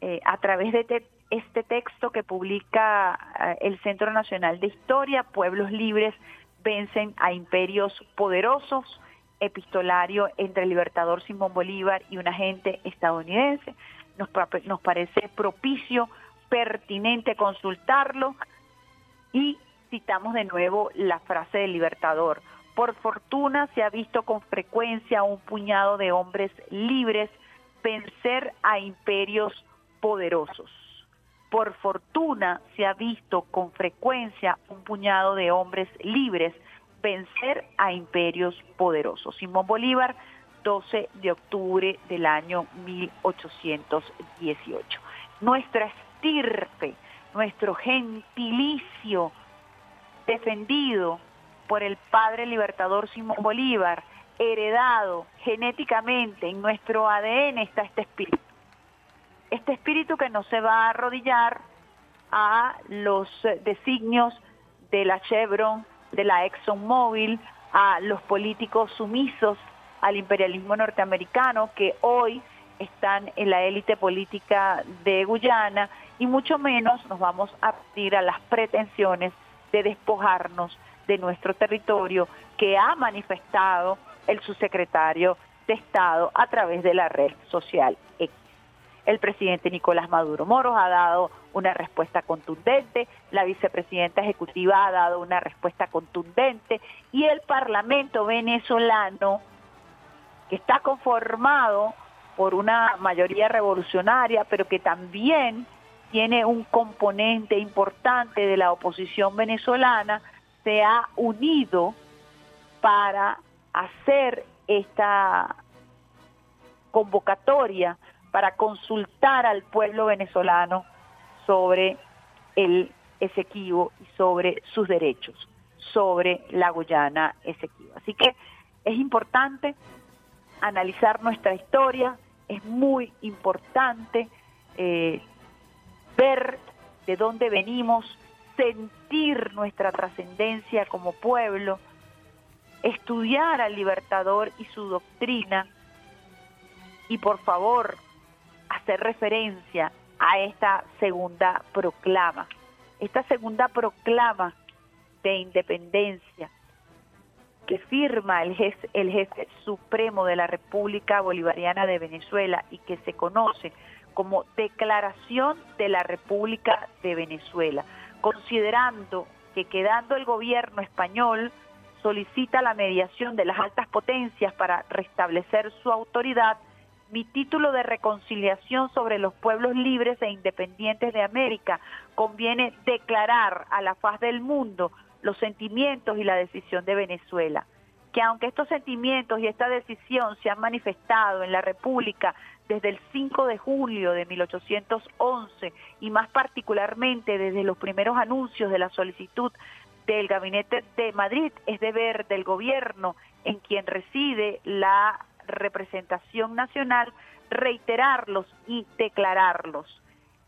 eh, a través de te- este texto que publica eh, el Centro Nacional de Historia, Pueblos Libres vencen a imperios poderosos, epistolario entre el libertador Simón Bolívar y un agente estadounidense. Nos, nos parece propicio, pertinente consultarlo y citamos de nuevo la frase del libertador. Por fortuna se ha visto con frecuencia un puñado de hombres libres vencer a imperios poderosos. Por fortuna se ha visto con frecuencia un puñado de hombres libres vencer a imperios poderosos. Simón Bolívar, 12 de octubre del año 1818. Nuestra estirpe, nuestro gentilicio defendido por el padre libertador Simón Bolívar, heredado genéticamente en nuestro ADN está este espíritu. Este espíritu que no se va a arrodillar a los designios de la Chevron, de la ExxonMobil, a los políticos sumisos al imperialismo norteamericano que hoy están en la élite política de Guyana y mucho menos nos vamos a pedir a las pretensiones de despojarnos de nuestro territorio que ha manifestado el subsecretario de Estado a través de la red social. El presidente Nicolás Maduro Moros ha dado una respuesta contundente, la vicepresidenta ejecutiva ha dado una respuesta contundente y el Parlamento venezolano, que está conformado por una mayoría revolucionaria, pero que también tiene un componente importante de la oposición venezolana, se ha unido para hacer esta convocatoria para consultar al pueblo venezolano sobre el Esequibo y sobre sus derechos, sobre la Guyana Esequibo. Así que es importante analizar nuestra historia, es muy importante eh, ver de dónde venimos, sentir nuestra trascendencia como pueblo, estudiar al libertador y su doctrina y por favor hacer referencia a esta segunda proclama, esta segunda proclama de independencia que firma el jefe, el jefe supremo de la República Bolivariana de Venezuela y que se conoce como Declaración de la República de Venezuela, considerando que quedando el gobierno español solicita la mediación de las altas potencias para restablecer su autoridad, mi título de reconciliación sobre los pueblos libres e independientes de América conviene declarar a la faz del mundo los sentimientos y la decisión de Venezuela. Que aunque estos sentimientos y esta decisión se han manifestado en la República desde el 5 de julio de 1811 y más particularmente desde los primeros anuncios de la solicitud del Gabinete de Madrid, es deber del gobierno en quien reside la representación nacional reiterarlos y declararlos.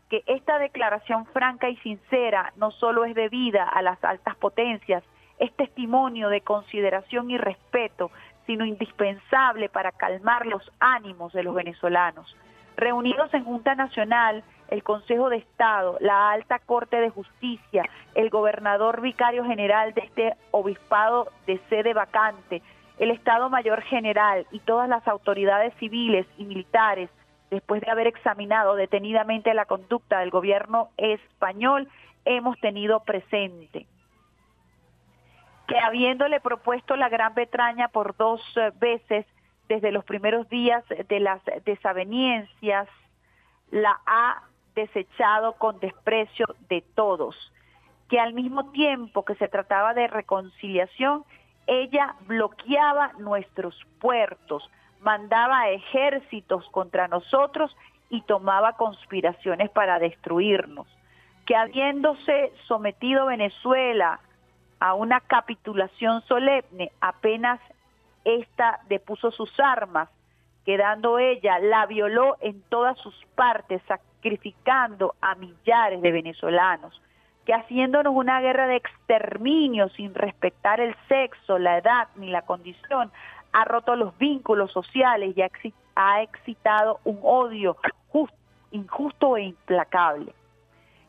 Que esta declaración franca y sincera no solo es debida a las altas potencias, es testimonio de consideración y respeto, sino indispensable para calmar los ánimos de los venezolanos. Reunidos en Junta Nacional, el Consejo de Estado, la Alta Corte de Justicia, el gobernador vicario general de este obispado de sede vacante, el Estado Mayor General y todas las autoridades civiles y militares, después de haber examinado detenidamente la conducta del gobierno español, hemos tenido presente que habiéndole propuesto la Gran Bretaña por dos eh, veces desde los primeros días de las desavenencias, la ha desechado con desprecio de todos, que al mismo tiempo que se trataba de reconciliación, ella bloqueaba nuestros puertos, mandaba ejércitos contra nosotros y tomaba conspiraciones para destruirnos, que habiéndose sometido Venezuela a una capitulación solemne, apenas ésta depuso sus armas, quedando ella, la violó en todas sus partes, sacrificando a millares de venezolanos, que haciéndonos una guerra de exterminio sin respetar el sexo, la edad ni la condición, ha roto los vínculos sociales y ha excitado un odio jus- injusto e implacable.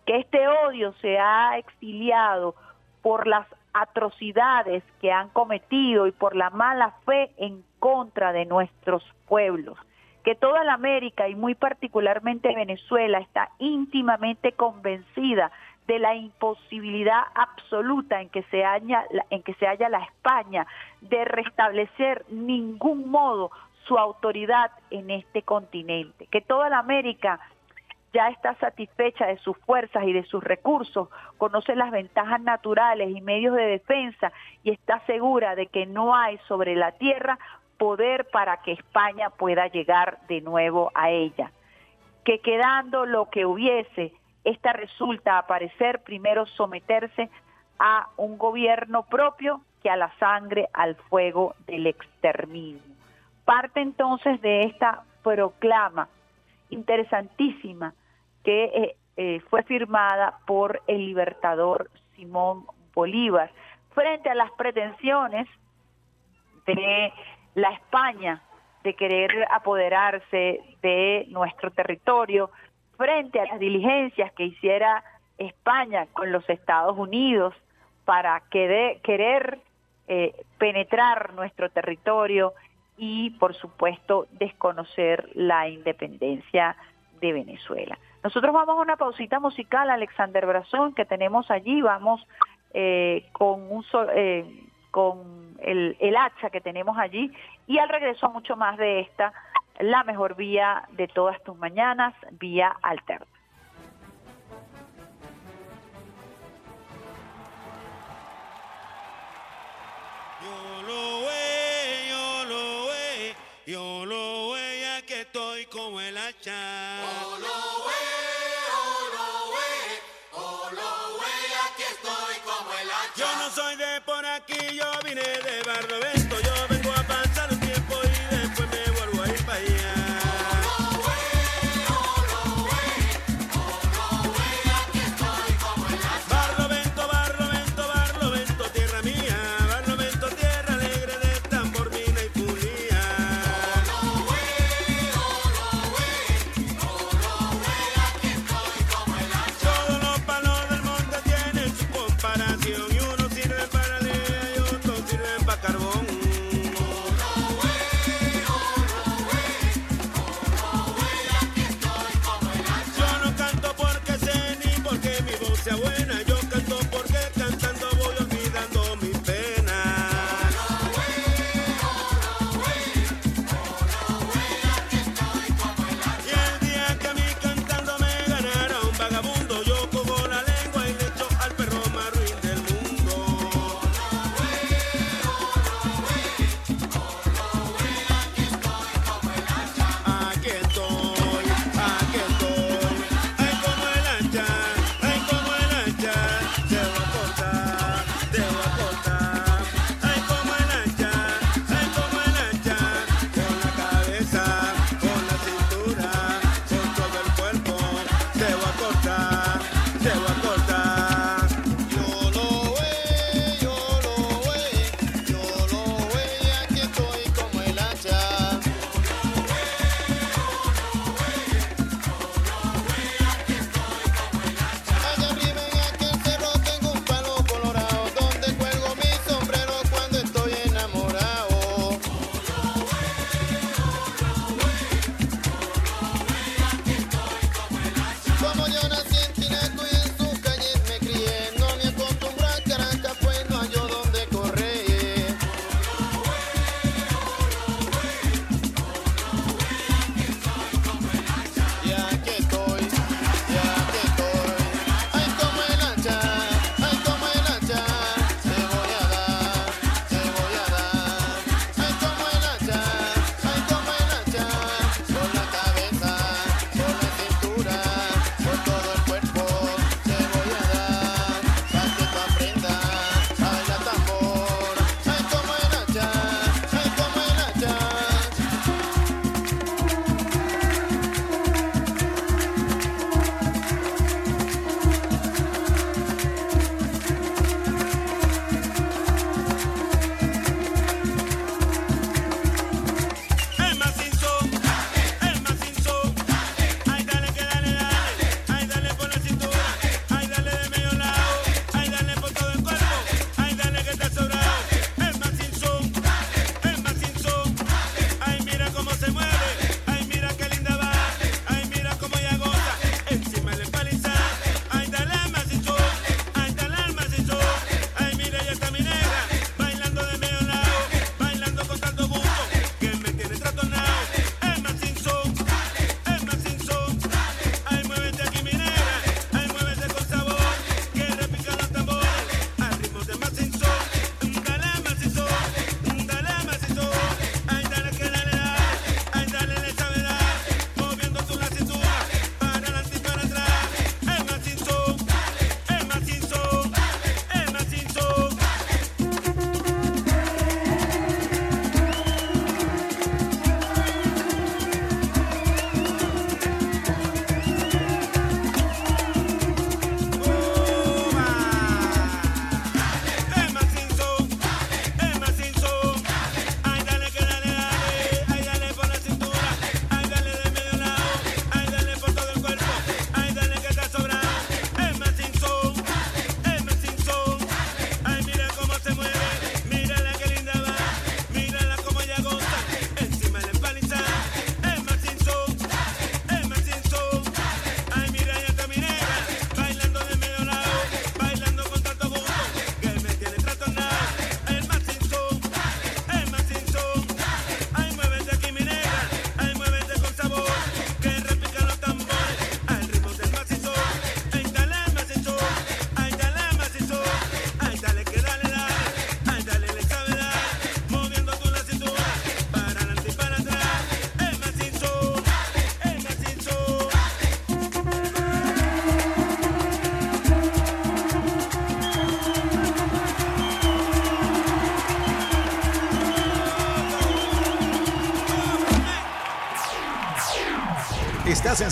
Que este odio se ha exiliado por las atrocidades que han cometido y por la mala fe en contra de nuestros pueblos. Que toda la América y muy particularmente Venezuela está íntimamente convencida de la imposibilidad absoluta en que se halla la, en que se halla la España de restablecer ningún modo su autoridad en este continente. Que toda la América ya está satisfecha de sus fuerzas y de sus recursos, conoce las ventajas naturales y medios de defensa y está segura de que no hay sobre la tierra poder para que España pueda llegar de nuevo a ella. Que quedando lo que hubiese, esta resulta aparecer primero someterse a un gobierno propio que a la sangre, al fuego del exterminio. Parte entonces de esta proclama interesantísima que eh, eh, fue firmada por el libertador Simón Bolívar frente a las pretensiones de la España de querer apoderarse de nuestro territorio frente a las diligencias que hiciera España con los Estados Unidos para querer eh, penetrar nuestro territorio y, por supuesto, desconocer la independencia de Venezuela. Nosotros vamos a una pausita musical, Alexander Brazón, que tenemos allí, vamos eh, con un sol- eh, con el, el hacha que tenemos allí y al regreso mucho más de esta, la mejor vía de todas tus mañanas, vía alterna. Yo lo ve, yo lo ve, yo lo ve, ya que estoy como el hacha. Oh, lo ve, oh, lo ve, oh, lo ve, aquí estoy como el hacha. Yo no soy de por aquí, yo vine de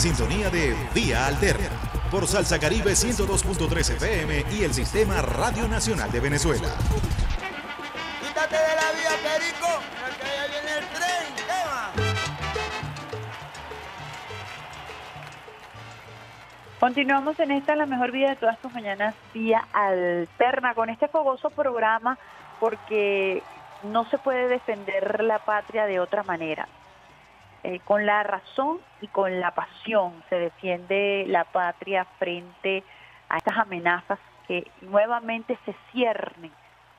sintonía de Vía Alterna por Salsa Caribe 102.3 FM y el Sistema Radio Nacional de Venezuela. Quítate de la vía, Perico, que ya viene el tren. Continuamos en esta La Mejor Vida de todas tus mañanas, Vía Alterna, con este fogoso programa porque no se puede defender la patria de otra manera. Eh, con la razón y con la pasión se defiende la patria frente a estas amenazas que nuevamente se ciernen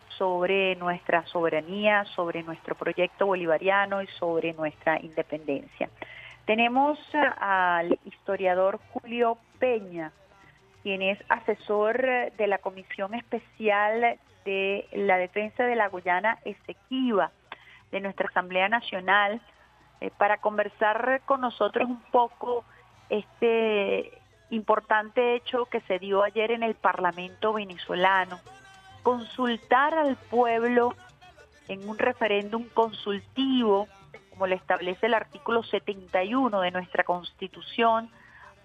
sobre nuestra soberanía, sobre nuestro proyecto bolivariano y sobre nuestra independencia. Tenemos al historiador Julio Peña, quien es asesor de la Comisión Especial de la Defensa de la Guyana Esequiba de nuestra Asamblea Nacional, eh, para conversar con nosotros un poco este importante hecho que se dio ayer en el Parlamento venezolano, consultar al pueblo en un referéndum consultivo, como lo establece el artículo 71 de nuestra Constitución,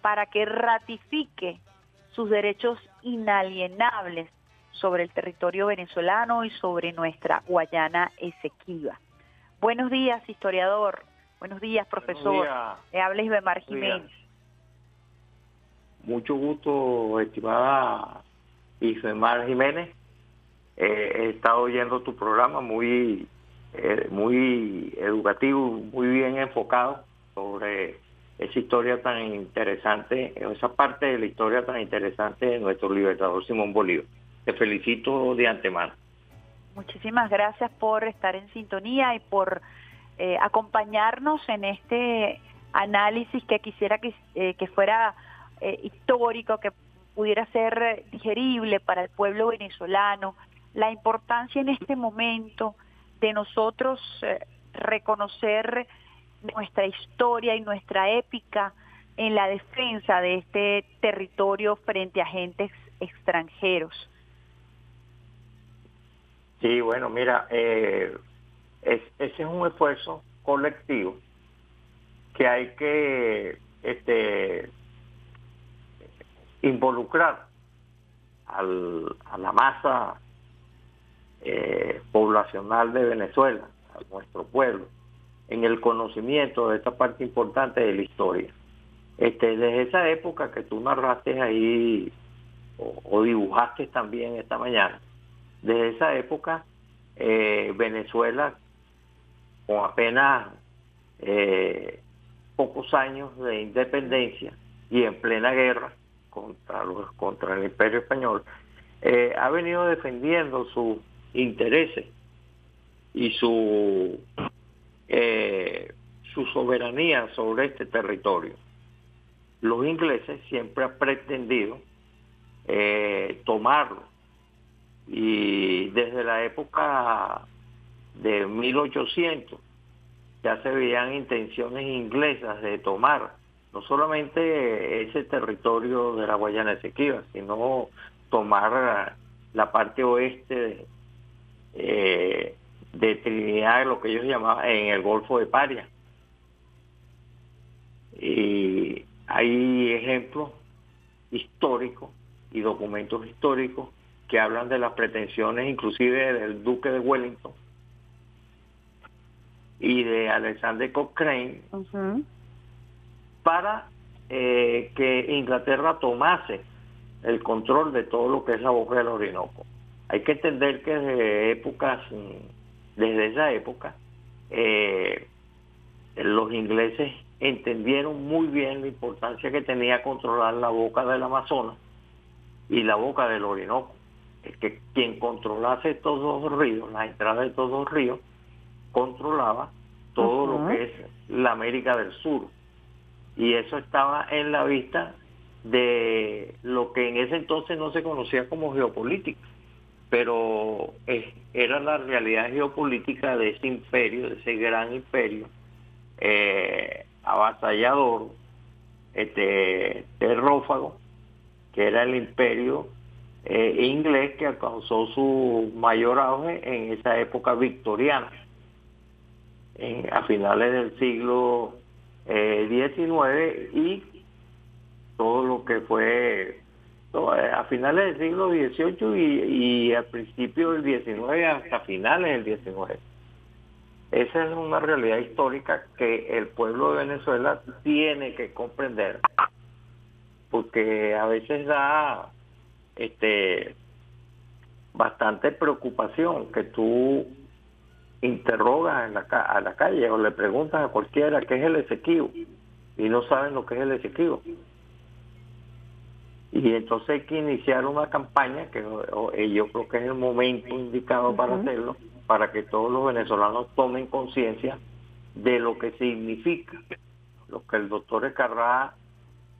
para que ratifique sus derechos inalienables sobre el territorio venezolano y sobre nuestra Guayana Esequiba. Buenos días, historiador. Buenos días, profesor. días. Le habla Isbemar. Jiménez. Mucho gusto, estimada Ismar Jiménez. Eh, he estado oyendo tu programa muy, eh, muy educativo, muy bien enfocado sobre esa historia tan interesante, esa parte de la historia tan interesante de nuestro libertador Simón Bolívar. Te felicito de antemano. Muchísimas gracias por estar en sintonía y por eh, acompañarnos en este análisis que quisiera que, eh, que fuera eh, histórico, que pudiera ser digerible para el pueblo venezolano, la importancia en este momento de nosotros eh, reconocer nuestra historia y nuestra épica en la defensa de este territorio frente a agentes extranjeros. Sí, bueno, mira, es- ese es un esfuerzo colectivo que hay que este, involucrar al- a la masa eh, poblacional de Venezuela, a nuestro pueblo, en el conocimiento de esta parte importante de la historia. Este, desde esa época que tú narraste ahí o, o dibujaste también esta mañana, desde esa época eh, Venezuela con apenas eh, pocos años de independencia y en plena guerra contra los contra el Imperio español eh, ha venido defendiendo sus intereses y su eh, su soberanía sobre este territorio. Los ingleses siempre han pretendido eh, tomarlo y desde la época de 1800 ya se veían intenciones inglesas de tomar no solamente ese territorio de la Guayana Esequiba, sino tomar la parte oeste de, eh, de Trinidad, lo que ellos llamaban en el Golfo de Paria. Y hay ejemplos históricos y documentos históricos que hablan de las pretensiones inclusive del duque de Wellington y de Alexander Cochrane para eh, que Inglaterra tomase el control de todo lo que es la boca del Orinoco. Hay que entender que desde épocas, mm, desde esa época, eh, los ingleses entendieron muy bien la importancia que tenía controlar la boca del Amazonas y la boca del Orinoco. Es que quien controlase estos dos ríos, la entrada de estos dos ríos, controlaba todo lo que es la América del Sur. Y eso estaba en la vista de lo que en ese entonces no se conocía como geopolítica, pero era la realidad geopolítica de ese imperio, de ese gran imperio eh, avasallador, este terrófago, que era el imperio eh, inglés que alcanzó su mayor auge en esa época victoriana, en- a finales del siglo eh, 19 y todo lo que fue eh, a finales del siglo XVIII y, y al principio del XIX hasta finales del XIX. Esa es una realidad histórica que el pueblo de Venezuela tiene que comprender, porque a veces da este bastante preocupación que tú interrogas en la, a la calle o le preguntas a cualquiera qué es el Esequibo y no saben lo que es el Esequibo. Y entonces hay que iniciar una campaña que y yo creo que es el momento indicado para hacerlo, para que todos los venezolanos tomen conciencia de lo que significa lo que el doctor Escarrá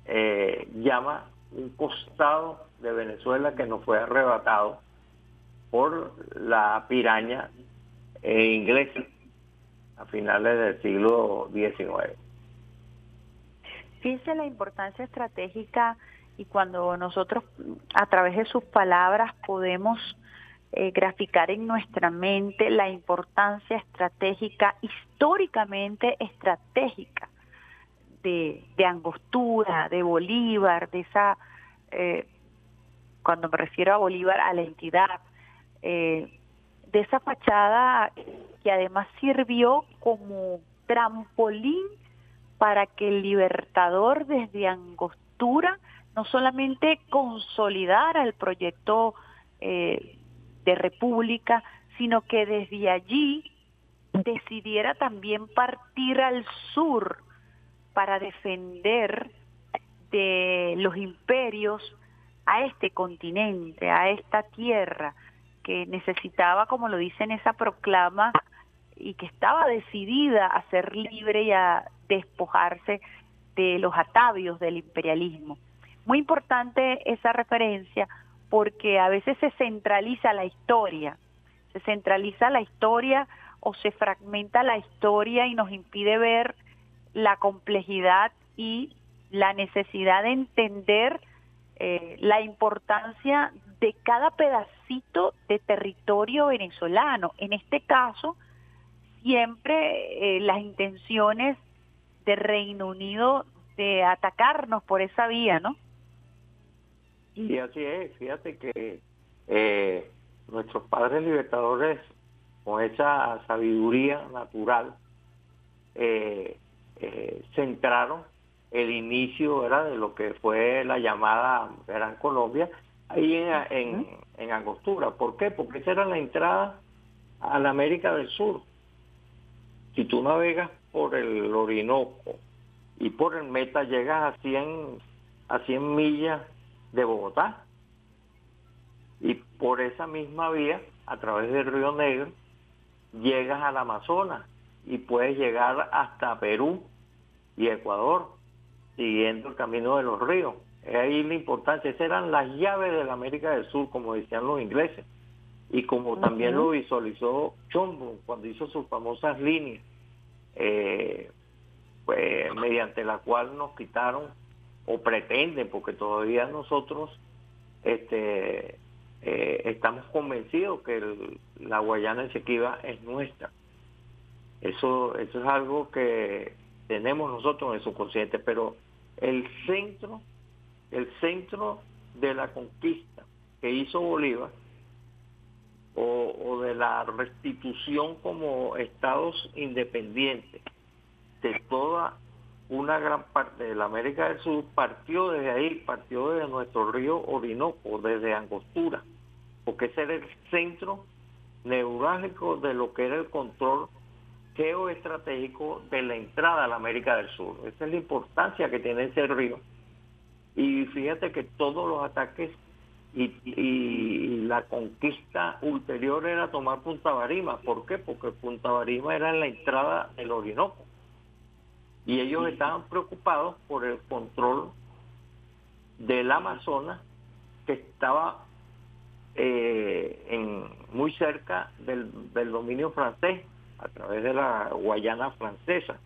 eh, llama un costado de Venezuela que nos fue arrebatado por la piraña eh, inglesa a finales del siglo XIX. Fíjese la importancia estratégica y cuando nosotros a través de sus palabras podemos eh, graficar en nuestra mente la importancia estratégica, históricamente estratégica de, de Angostura, de Bolívar, de esa, eh, cuando me refiero a Bolívar, a la entidad, eh, de esa fachada que además sirvió como trampolín para que el libertador desde Angostura no solamente consolidara el proyecto eh, de república, sino que desde allí decidiera también partir al sur para defender de los imperios a este continente, a esta tierra que necesitaba, como lo dice en esa proclama, y que estaba decidida a ser libre y a despojarse de los atavios del imperialismo. Muy importante esa referencia porque a veces se centraliza la historia, se centraliza la historia o se fragmenta la historia y nos impide ver la complejidad y la necesidad de entender eh, la importancia de cada pedacito de territorio venezolano. En este caso, siempre eh, las intenciones de Reino Unido de atacarnos por esa vía, ¿no? Y así es, fíjate que eh, nuestros padres libertadores, con esa sabiduría natural, eh, eh, centraron el inicio ¿verdad? de lo que fue la llamada Gran Colombia ahí en, en, en Angostura. ¿Por qué? Porque esa era la entrada a la América del Sur. Si tú navegas por el Orinoco y por el Meta, llegas a 100, a 100 millas de Bogotá. Y por esa misma vía, a través del Río Negro, llegas al Amazonas y puedes llegar hasta Perú y Ecuador, siguiendo el camino de los ríos. Ahí la importancia. Esas eran las llaves de la América del Sur, como decían los ingleses. Y como también lo visualizó Chombo cuando hizo sus famosas líneas, eh, pues, mediante la cual nos quitaron o pretenden, porque todavía nosotros este, eh, estamos convencidos que el- la Guayana Esequiba es nuestra. Eso, eso es algo que tenemos nosotros en el subconsciente, pero el centro, el centro de la conquista que hizo Bolívar o, de la restitución como estados independientes de toda una gran parte de la América del Sur partió desde ahí, partió desde nuestro río Orinoco, desde Angostura, porque ese era el centro neurálgico de lo que era el control geoestratégico de la entrada a la América del Sur. Esa es la importancia que tiene ese río. Y fíjate que todos los ataques y, y la conquista ulterior era tomar Punta Barima. ¿Por qué? Porque Punta Barima era la entrada del Orinoco. Y ellos estaban preocupados por el control del Amazonas que estaba eh, en, muy cerca del, del dominio francés a través de la Guayana francesa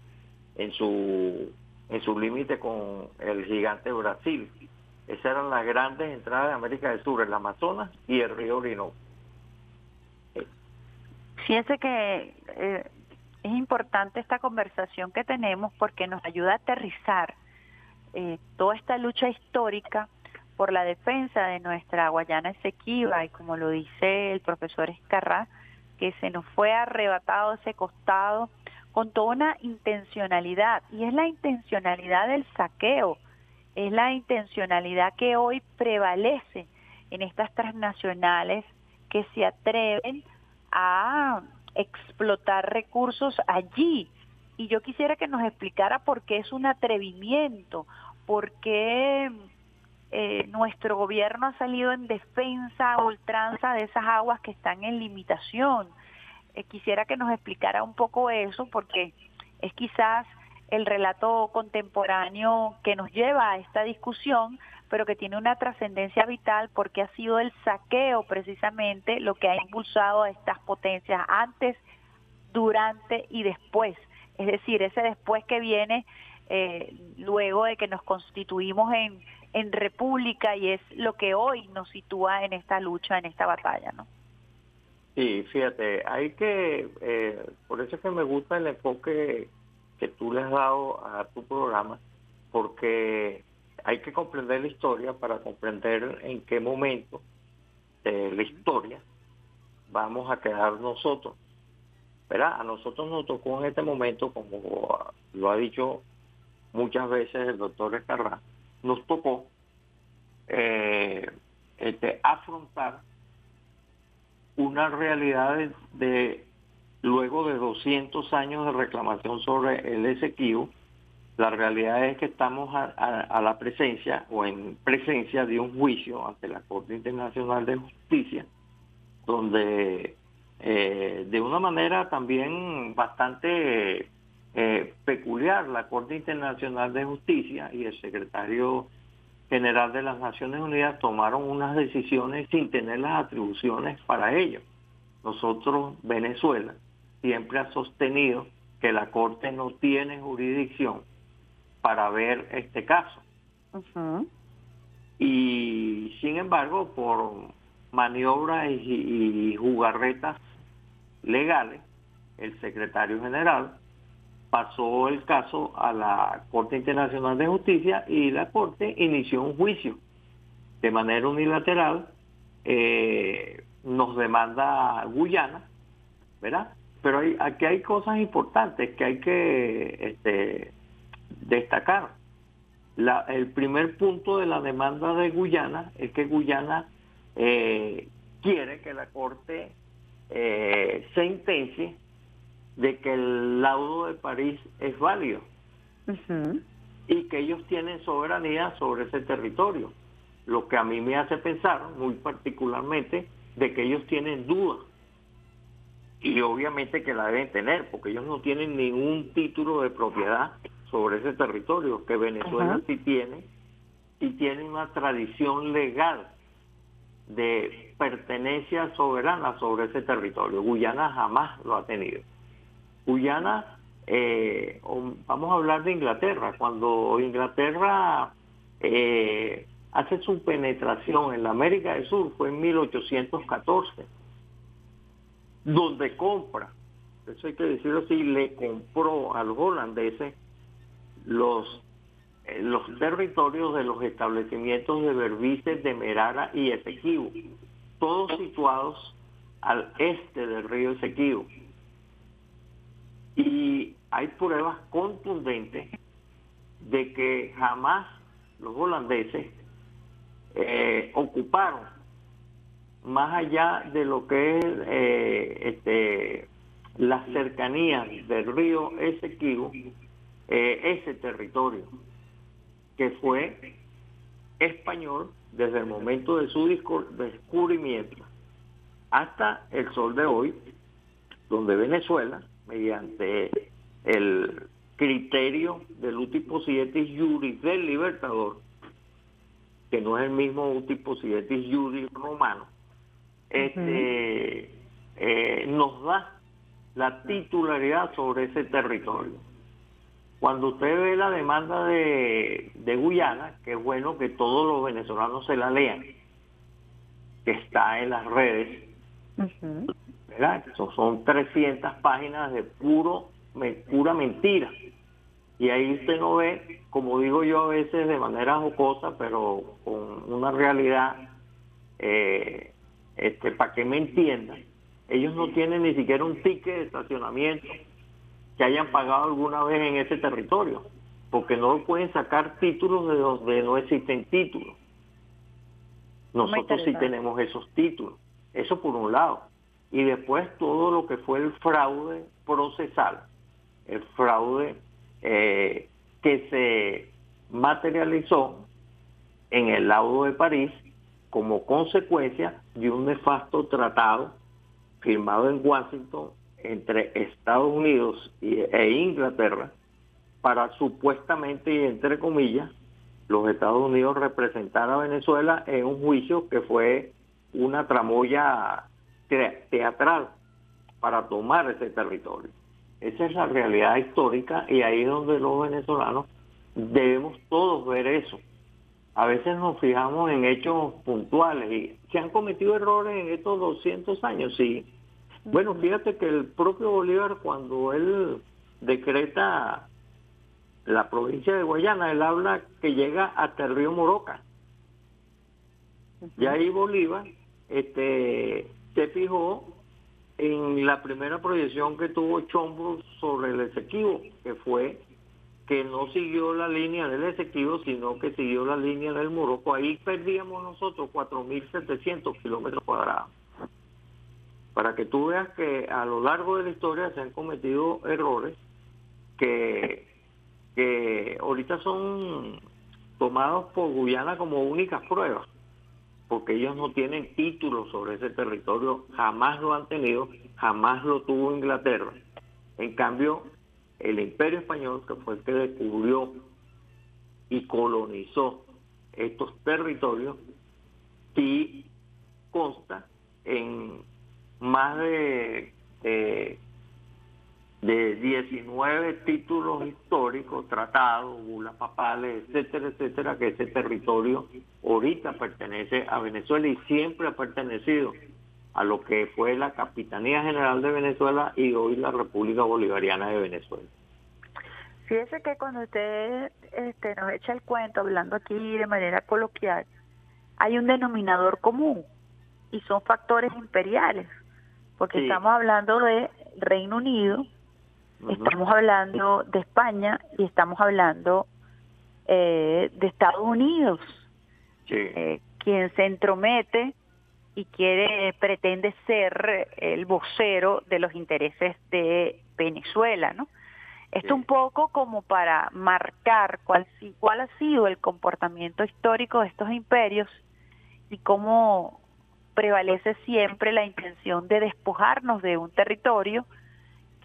en su en su límite con el gigante Brasil. Esas eran las grandes entradas de América del Sur, el Amazonas y el río Orinoco. Fíjense que eh, es importante esta conversación que tenemos porque nos ayuda a aterrizar eh, toda esta lucha histórica por la defensa de nuestra Guayana Esequiba y como lo dice el profesor Escarrá, que se nos fue arrebatado ese costado con toda una intencionalidad y es la intencionalidad del saqueo, es la intencionalidad que hoy prevalece en estas transnacionales que se atreven a explotar recursos allí. Y yo quisiera que nos explicara por qué es un atrevimiento, por qué eh, nuestro gobierno ha salido en defensa a ultranza de esas aguas que están en limitación. Eh, quisiera que nos explicara un poco eso, porque es quizás el relato contemporáneo que nos lleva a esta discusión, pero que tiene una trascendencia vital porque ha sido el saqueo precisamente lo que ha impulsado a estas potencias antes, durante y después. Es decir, ese después que viene eh, luego de que nos constituimos en, en república y es lo que hoy nos sitúa en esta lucha, en esta batalla, ¿no? Sí, fíjate, hay que, eh, por eso es que me gusta el enfoque que tú le has dado a tu programa, porque hay que comprender la historia para comprender en qué momento de la historia vamos a quedar nosotros. ¿Verdad? A nosotros nos tocó en este momento, como lo ha dicho muchas veces el doctor Escarrá, nos tocó eh, este, afrontar una realidad de, luego de 200 años de reclamación sobre el Esequibo, la realidad es que estamos a, la presencia o en presencia de un juicio ante la Corte Internacional de Justicia, donde eh, de una manera también bastante eh, peculiar la Corte Internacional de Justicia y el secretario general de las Naciones Unidas tomaron unas decisiones sin tener las atribuciones para ello. Nosotros, Venezuela, siempre ha sostenido que la Corte no tiene jurisdicción para ver este caso. Uh -huh. Y sin embargo, por maniobras y, y jugarretas legales, el secretario general pasó el caso a la Corte Internacional de Justicia y la Corte inició un juicio de manera unilateral. Eh, nos demanda Guyana, ¿verdad? Pero hay, aquí hay cosas importantes que hay que este, destacar. La, el primer punto de la demanda de Guyana es que Guyana eh, quiere que la Corte eh, sentencie de que el laudo de París es válido uh -huh. y que ellos tienen soberanía sobre ese territorio. Lo que a mí me hace pensar muy particularmente de que ellos tienen dudas y obviamente que la deben tener porque ellos no tienen ningún título de propiedad sobre ese territorio que Venezuela uh -huh. sí tiene y tiene una tradición legal de pertenencia soberana sobre ese territorio. Guyana jamás lo ha tenido. Guyana, eh, vamos a hablar de Inglaterra, cuando Inglaterra eh, hace su penetración en la América del Sur fue en 1814, donde compra, eso hay que decirlo así, le compró a los holandeses los eh, los territorios de los establecimientos de Berbices, de Merara y Esequibo, todos situados al este del río Esequibo. Y hay pruebas contundentes de que jamás los holandeses eh, ocuparon más allá de lo que es eh, este, las cercanías del río Esequibo, eh, ese territorio que fue español desde el momento de su descubrimiento hasta el sol de hoy, donde Venezuela, mediante el criterio del Utiposietis Iuris del Libertador, que no es el mismo Utiposietis Iuris romano, este, uh -huh. eh, nos da la titularidad sobre ese territorio. Cuando usted ve la demanda de, de Guyana, que es bueno que todos los venezolanos se la lean, que está en las redes, uh -huh. ¿Verdad? Eso son 300 páginas de puro me- pura mentira. Y ahí usted no ve, como digo yo a veces de manera jocosa, pero con una realidad, eh, este, para que me entiendan, ellos no tienen ni siquiera un ticket de estacionamiento que hayan pagado alguna vez en ese territorio, porque no pueden sacar títulos de donde no existen títulos. Nosotros sí tenemos esos títulos, eso por un lado. Y después todo lo que fue el fraude procesal, el fraude eh, que se materializó en el laudo de París como consecuencia de un nefasto tratado firmado en Washington entre Estados Unidos e Inglaterra para supuestamente y entre comillas los Estados Unidos representar a Venezuela en un juicio que fue una tramoya teatral para tomar ese territorio. Esa es la realidad histórica y ahí es donde los venezolanos debemos todos ver eso. A veces nos fijamos en hechos puntuales y se han cometido errores en estos 200 años, sí. Bueno, fíjate que el propio Bolívar cuando él decreta la provincia de Guayana, él habla que llega hasta el río Moroca. Y ahí Bolívar este, se fijó en la primera proyección que tuvo Chombo sobre el Esequibo, que fue que no siguió la línea del Esequibo, sino que siguió la línea del Morocco. Ahí perdíamos nosotros 4.700 kilómetros cuadrados. Para que tú veas que a lo largo de la historia se han cometido errores que, que ahorita son tomados por Guyana como únicas pruebas, porque ellos no tienen título sobre ese territorio, jamás lo han tenido, jamás lo tuvo Inglaterra. En cambio, el imperio español, que fue el que descubrió y colonizó estos territorios, sí consta en más de, de, de 19 títulos históricos, tratados, bulas papales, etcétera, etcétera, que ese territorio ahorita pertenece a Venezuela y siempre ha pertenecido a lo que fue la Capitanía General de Venezuela y hoy la República Bolivariana de Venezuela. Fíjese que cuando usted este, nos echa el cuento, hablando aquí de manera coloquial, hay un denominador común y son factores imperiales, porque Sí. estamos hablando de Reino Unido, estamos hablando de España y estamos hablando eh, de Estados Unidos, eh, quien se entromete y quiere pretende ser el vocero de los intereses de Venezuela, ¿no? Esto un poco como para marcar cuál, cuál ha sido el comportamiento histórico de estos imperios y cómo prevalece siempre la intención de despojarnos de un territorio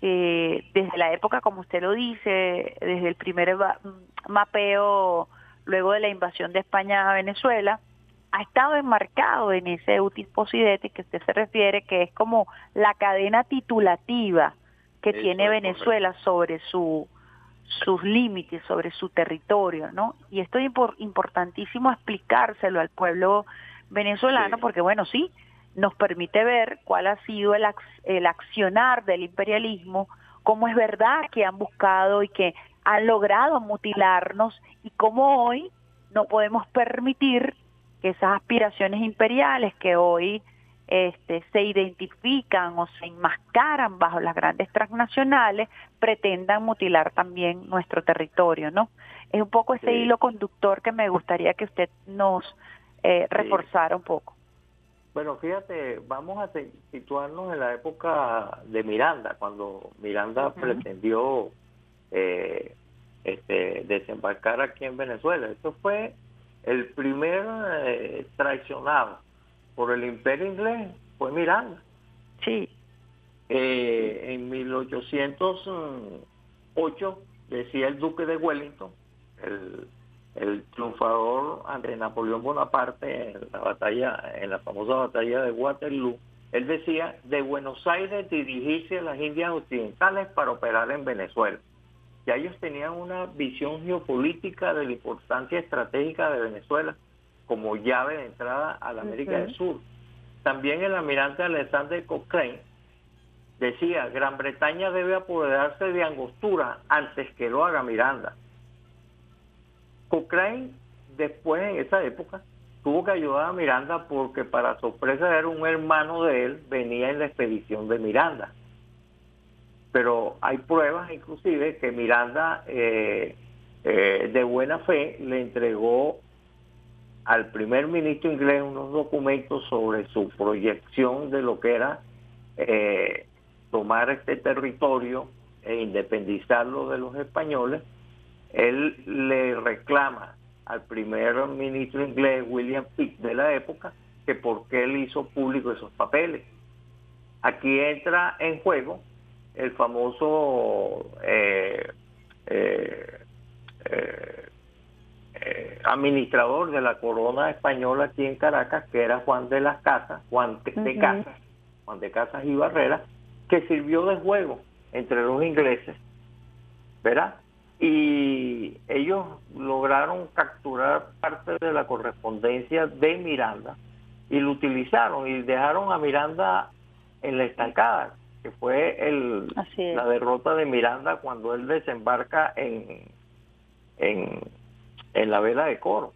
que desde la época, como usted lo dice, desde el primer mapeo luego de la invasión de España a Venezuela, ha estado enmarcado en ese utis possidetis que usted se refiere, que es como la cadena titulativa que Eso tiene Venezuela sobre su sus límites, sobre su territorio, ¿no? Y esto es impor- importantísimo explicárselo al pueblo venezolano, porque bueno, sí, nos permite ver cuál ha sido el, el accionar del imperialismo, cómo es verdad que han buscado y que han logrado mutilarnos y cómo hoy no podemos permitir que esas aspiraciones imperiales que hoy este, se identifican o se enmascaran bajo las grandes transnacionales pretendan mutilar también nuestro territorio, ¿no? Es un poco ese hilo conductor que me gustaría que usted nos eh, reforzara un poco. Bueno, fíjate, vamos a situarnos en la época de Miranda, cuando Miranda pretendió eh, este, desembarcar aquí en Venezuela. Esto fue el primer eh, traicionado por el imperio inglés, fue Miranda. Sí. Eh, en 1808 decía el duque de Wellington, el, el triunfador ante Napoleón Bonaparte en la batalla, en la famosa batalla de Waterloo, él decía de Buenos Aires dirigirse a las Indias Occidentales para operar en Venezuela. Ya ellos tenían una visión geopolítica de la importancia estratégica de Venezuela como llave de entrada a la América del Sur. También el almirante Alexander Cochrane decía, Gran Bretaña debe apoderarse de Angostura antes que lo haga Miranda. Cochrane, después en esa época, tuvo que ayudar a Miranda porque para sorpresa era un hermano de él, venía en la expedición de Miranda. Pero hay pruebas inclusive que Miranda eh, eh, de buena fe le entregó al primer ministro inglés unos documentos sobre su proyección de lo que era eh, tomar este territorio e independizarlo de los españoles. Él le reclama al primer ministro inglés William Pitt de la época que por qué él hizo público esos papeles. Aquí entra en juego el famoso eh, eh, eh, administrador de la corona española aquí en Caracas, que era Juan de las Casas, Juan de, Ujú. Casas, Juan de Casas y Barrera, que sirvió de juego entre los ingleses, ¿verdad? Y ellos lograron capturar parte de la correspondencia de Miranda y lo utilizaron y dejaron a Miranda en la estancada, que fue el, la derrota de Miranda cuando él desembarca en, en, en la vela de coro.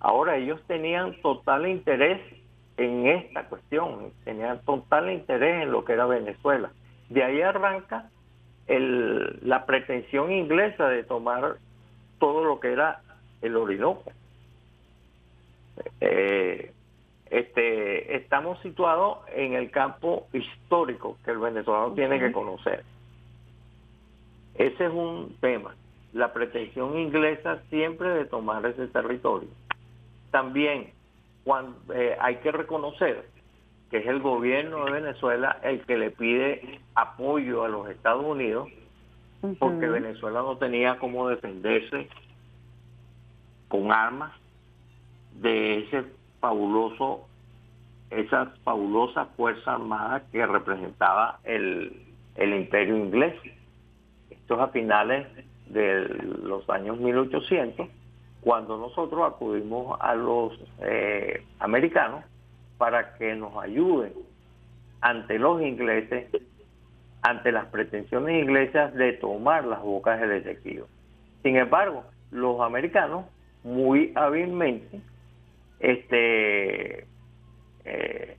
Ahora ellos tenían total interés en esta cuestión, tenían total interés en lo que era Venezuela. De ahí arranca el, la pretensión inglesa de tomar todo lo que era el Orinoco. Eh, este, estamos situados en el campo histórico que el venezolano tiene que conocer. Ese es un tema. La pretensión inglesa siempre de tomar ese territorio. También cuando, eh, hay que reconocer que es el gobierno de Venezuela el que le pide apoyo a los Estados Unidos porque Venezuela no tenía cómo defenderse con armas de ese fabuloso esa fabulosa fuerza armada que representaba el, el imperio inglés. Esto es a finales de los años 1800, cuando nosotros acudimos a los eh, americanos para que nos ayuden ante los ingleses, ante las pretensiones inglesas de tomar las bocas del Esequibo. Sin embargo, los americanos muy hábilmente este, eh,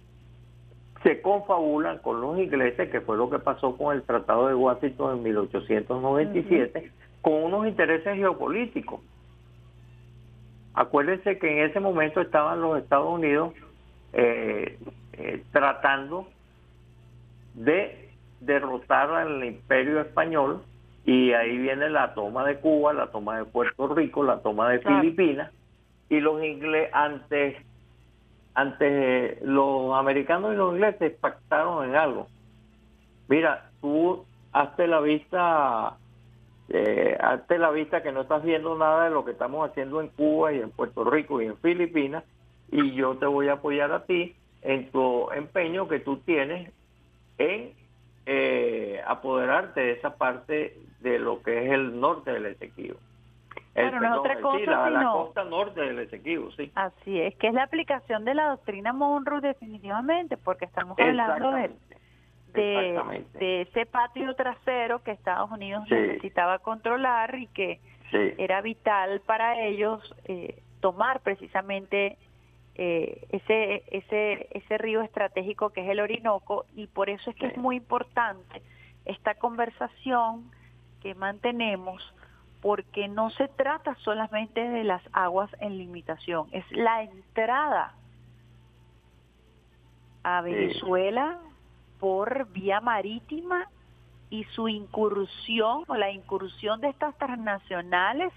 se confabulan con los ingleses, que fue lo que pasó con el Tratado de Washington en 1897, con unos intereses geopolíticos. Acuérdense que en ese momento estaban los Estados Unidos eh, eh, tratando de derrotar al imperio español y ahí viene la toma de Cuba, la toma de Puerto Rico, la toma de Claro. Filipinas y los ingleses antes antes los americanos y los ingleses pactaron en algo. Mira, tú hazte la vista eh, hazte la vista que no estás viendo nada de lo que estamos haciendo en Cuba y en Puerto Rico y en Filipinas y yo te voy a apoyar a ti en tu empeño que tú tienes en eh, apoderarte de esa parte de lo que es el norte del Esequibo. El, Bueno, no es otra cosa, la, la sino- costa norte del Esequibo, sí. Así es, que es la aplicación de la doctrina Monroe definitivamente, porque estamos hablando de, de, Exactamente. de ese patio trasero que Estados Unidos Sí. necesitaba controlar y que Sí. era vital para ellos eh, tomar precisamente eh, ese, ese, ese río estratégico que es el Orinoco y por eso es que es muy importante esta conversación que mantenemos porque no se trata solamente de las aguas en limitación, es la entrada a. Venezuela por vía marítima y su incursión o la incursión de estas transnacionales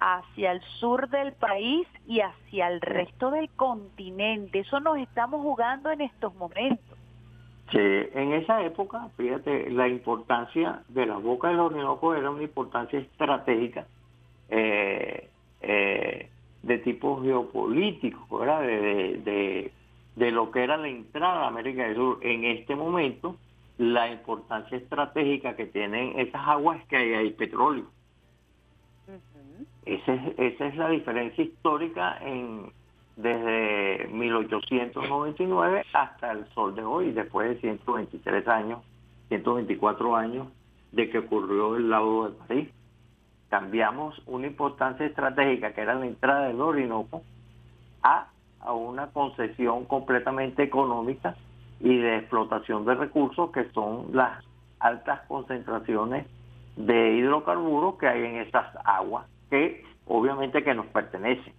hacia el sur del país y hacia el resto del continente. Eso nos estamos jugando en estos momentos. Sí, en esa época, fíjate, la importancia de la boca del Orinoco era una importancia estratégica eh, eh, de tipo geopolítico, ¿verdad? De, de, lo que era la entrada a América del Sur. En este momento, la importancia estratégica que tienen esas aguas es que hay petróleo. Esa es, esa es la diferencia histórica en, desde 1899 hasta el sol de hoy, después de 123 años, 124 años de que ocurrió el laudo de París. Cambiamos una importancia estratégica que era la entrada del Orinoco a, a una concesión completamente económica y de explotación de recursos que son las altas concentraciones de hidrocarburos que hay en esas aguas que obviamente que nos pertenecen.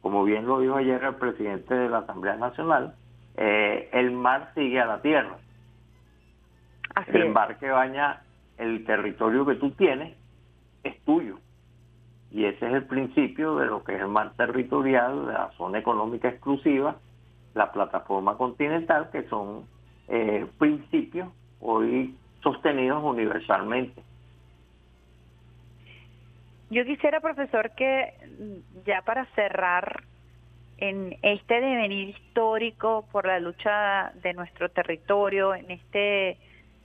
Como bien lo dijo ayer el presidente de la Asamblea Nacional, eh, el mar sigue a la tierra. el mar que baña el territorio que tú tienes es tuyo. Y ese es el principio de lo que es el mar territorial, de la zona económica exclusiva, la plataforma continental, que son eh, principios hoy sostenidos universalmente. Yo quisiera, profesor, que ya para cerrar en este devenir histórico por la lucha de nuestro territorio, en este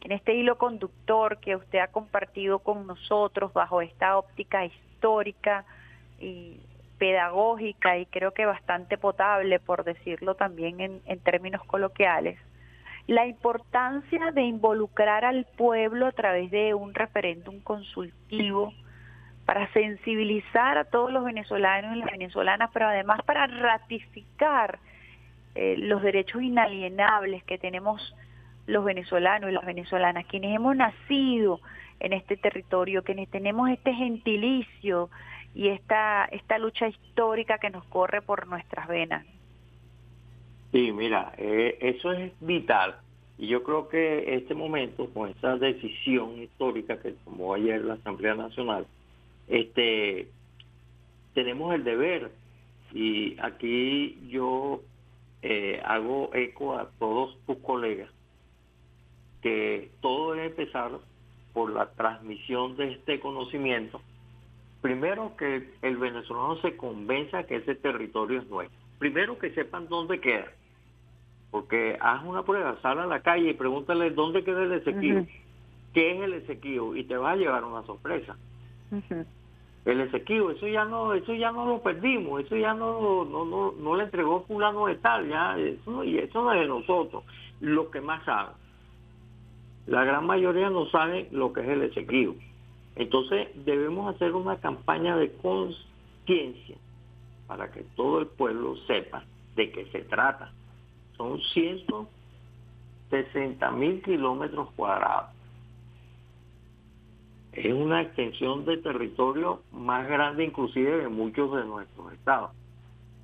en este hilo conductor que usted ha compartido con nosotros bajo esta óptica histórica y pedagógica y creo que bastante potable, por decirlo también en, en términos coloquiales, la importancia de involucrar al pueblo a través de un referéndum consultivo para sensibilizar a todos los venezolanos y las venezolanas, pero además para ratificar eh, los derechos inalienables que tenemos los venezolanos y las venezolanas, quienes hemos nacido en este territorio, quienes tenemos este gentilicio y esta, esta lucha histórica que nos corre por nuestras venas. Sí, mira, eh, eso es vital. Y yo creo que este momento, con esa decisión histórica que tomó ayer la Asamblea Nacional, este, tenemos el deber, y aquí yo eh, hago eco a todos tus colegas, que todo debe empezar por la transmisión de este conocimiento. Primero que el venezolano se convenza que ese territorio es nuestro. Primero que sepan dónde queda. Porque haz una prueba, sal a la calle y pregúntale dónde queda el Esequibo. ¿Qué es el Esequibo? Y te va a llevar una sorpresa. El Esequibo, eso ya no, eso ya no lo perdimos, eso ya no, no, no, no le entregó fulano de tal, ya, eso, y eso no es de nosotros, lo que más saben. La gran mayoría no sabe lo que es el Esequibo. Entonces debemos hacer una campaña de conciencia para que todo el pueblo sepa de qué se trata. Son 160 mil kilómetros cuadrados. Es una extensión de territorio más grande inclusive de muchos de nuestros estados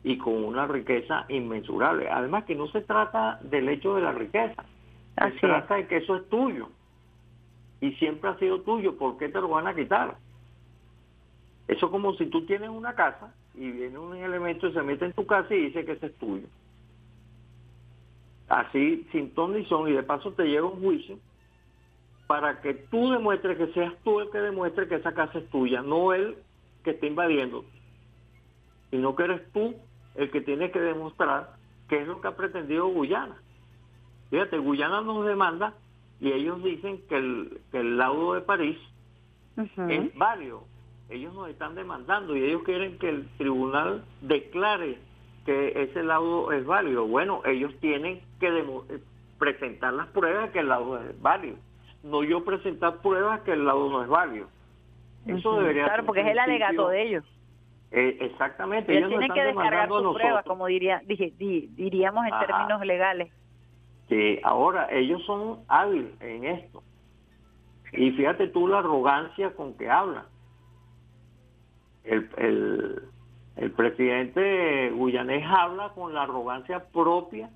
y con una riqueza inmensurable. Además que no se trata del hecho de la riqueza, se trata de que eso es tuyo y siempre ha sido tuyo, ¿por qué te lo van a quitar? Eso como si tú tienes una casa y viene un elemento y se mete en tu casa y dice que ese es tuyo. Así, sin ton ni son, y de paso te lleva un juicio para que tú demuestres que seas tú el que demuestre que esa casa es tuya, no él que está invadiendo, sino que eres tú el que tienes que demostrar qué es lo que ha pretendido Guyana. Fíjate, Guyana nos demanda y ellos dicen que el, que el laudo de París es válido. Ellos nos están demandando y ellos quieren que el tribunal declare que ese laudo es válido. Bueno, ellos tienen que eh, presentar las pruebas que el laudo es válido. No yo presentar pruebas que el laudo no es válido. Eso debería Claro, porque es el alegato de ellos. Eh, exactamente. Ellos tienen que están descargar demandando a su prueba, nosotros. como diría, dije, di- diríamos en Ajá. términos legales. que ahora ellos son hábiles en esto. Y fíjate tú la arrogancia con que hablan. El, el, el presidente guyanés habla con la arrogancia propia,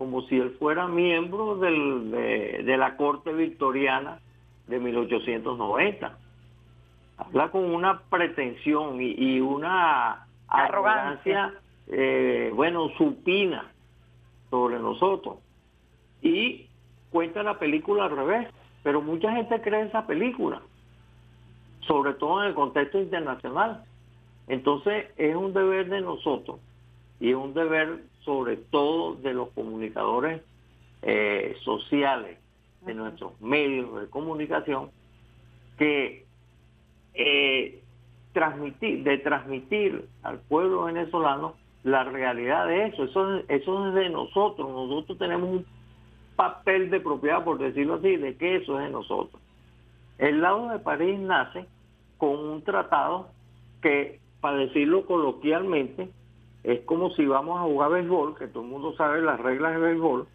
como si él fuera miembro del, de, de la corte victoriana de 1890. Habla con una pretensión y, y una Arrogancia. arrogancia, eh, bueno, supina sobre nosotros. Y cuenta la película al revés, pero mucha gente cree esa película, sobre todo en el contexto internacional. Entonces es un deber de nosotros y es un deber sobre todo de los comunicadores eh, sociales, de nuestros medios de comunicación, que eh, transmitir, de transmitir al pueblo venezolano la realidad de eso. Eso, es- eso es de nosotros. Nosotros tenemos un papel de propiedad, por decirlo así, de que eso es de nosotros. El lado de París nace con un tratado que, para decirlo coloquialmente, es como si vamos a jugar béisbol, que todo el mundo sabe las reglas de béisbol,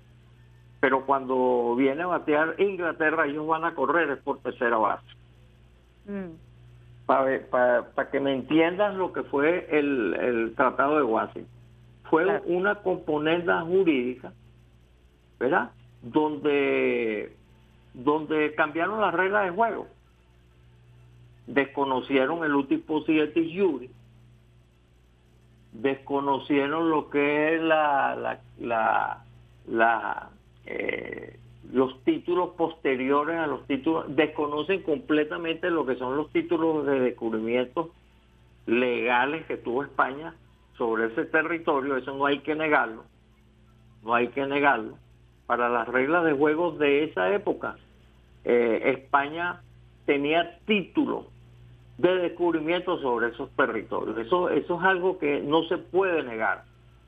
pero cuando viene a batear Inglaterra, ellos van a correr es por tercera base. Mm. Para que me entiendas lo que fue el, el Tratado de Washington. Fue una componente jurídica, ¿verdad? Donde, donde cambiaron las reglas de juego. Desconocieron el último siete jury, desconocieron lo que es la, la, eh, los títulos posteriores a los títulos, desconocen completamente lo que son los títulos de descubrimiento legales que tuvo España sobre ese territorio, eso no hay que negarlo, no hay que negarlo. Para las reglas de juego de esa época, eh, España tenía títulos de descubrimiento sobre esos territorios. Eso, eso es algo que no se puede negar.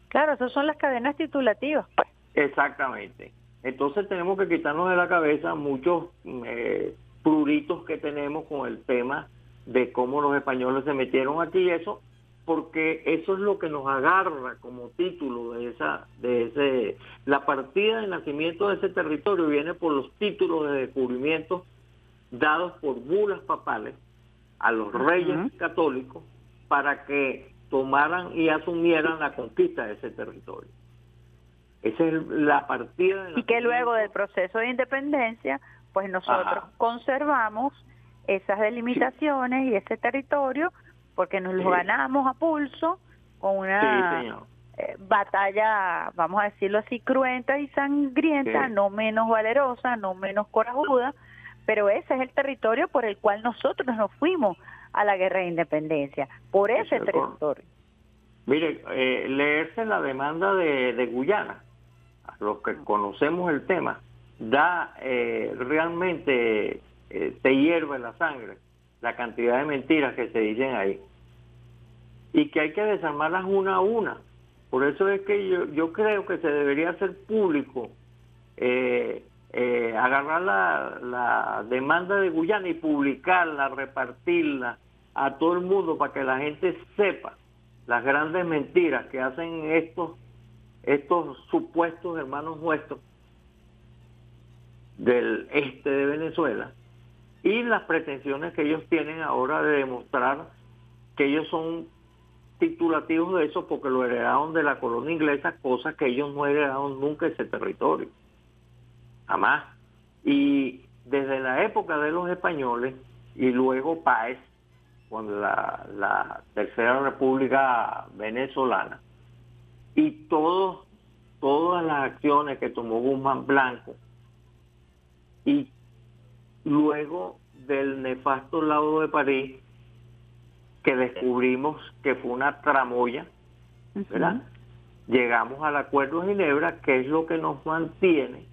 Claro, esas son las cadenas titulativas. pues. Exactamente. Entonces tenemos que quitarnos de la cabeza muchos eh, pruritos que tenemos con el tema de cómo los españoles se metieron aquí y eso, porque eso es lo que nos agarra como título de esa, de ese, la partida de nacimiento de ese territorio viene por los títulos de descubrimiento dados por bulas papales a los reyes católicos para que tomaran y asumieran la conquista de ese territorio. Esa es la partida de Y que luego del proceso de independencia, pues nosotros Ajá. conservamos esas delimitaciones y ese territorio porque nos lo Sí. ganamos a pulso con una eh, batalla, vamos a decirlo así, cruenta y sangrienta, no menos valerosa, no menos corajuda, pero ese es el territorio por el cual nosotros nos fuimos a la guerra de independencia, por ese es territorio. Mire, eh, leerse la demanda de, de Guyana, a los que conocemos el tema, da eh, realmente, eh, te hierve la sangre la cantidad de mentiras que se dicen ahí. Y que hay que desarmarlas una a una. Por eso es que yo, yo creo que se debería hacer público, eh, eh, agarrar la, demanda de Guyana y publicarla, repartirla a todo el mundo para que la gente sepa las grandes mentiras que hacen estos estos supuestos hermanos nuestros del este de Venezuela y las pretensiones que ellos tienen ahora de demostrar que ellos son titulativos de eso porque lo heredaron de la colonia inglesa, cosas que ellos no heredaron nunca ese territorio, jamás. Y desde la época de los españoles y luego Páez, con la, la Tercera República Venezolana, y todos, todas las acciones que tomó Guzmán Blanco, y luego del nefasto laudo de París, que descubrimos que fue una tramoya, ¿verdad? Llegamos al Acuerdo de Ginebra, que es lo que nos mantiene,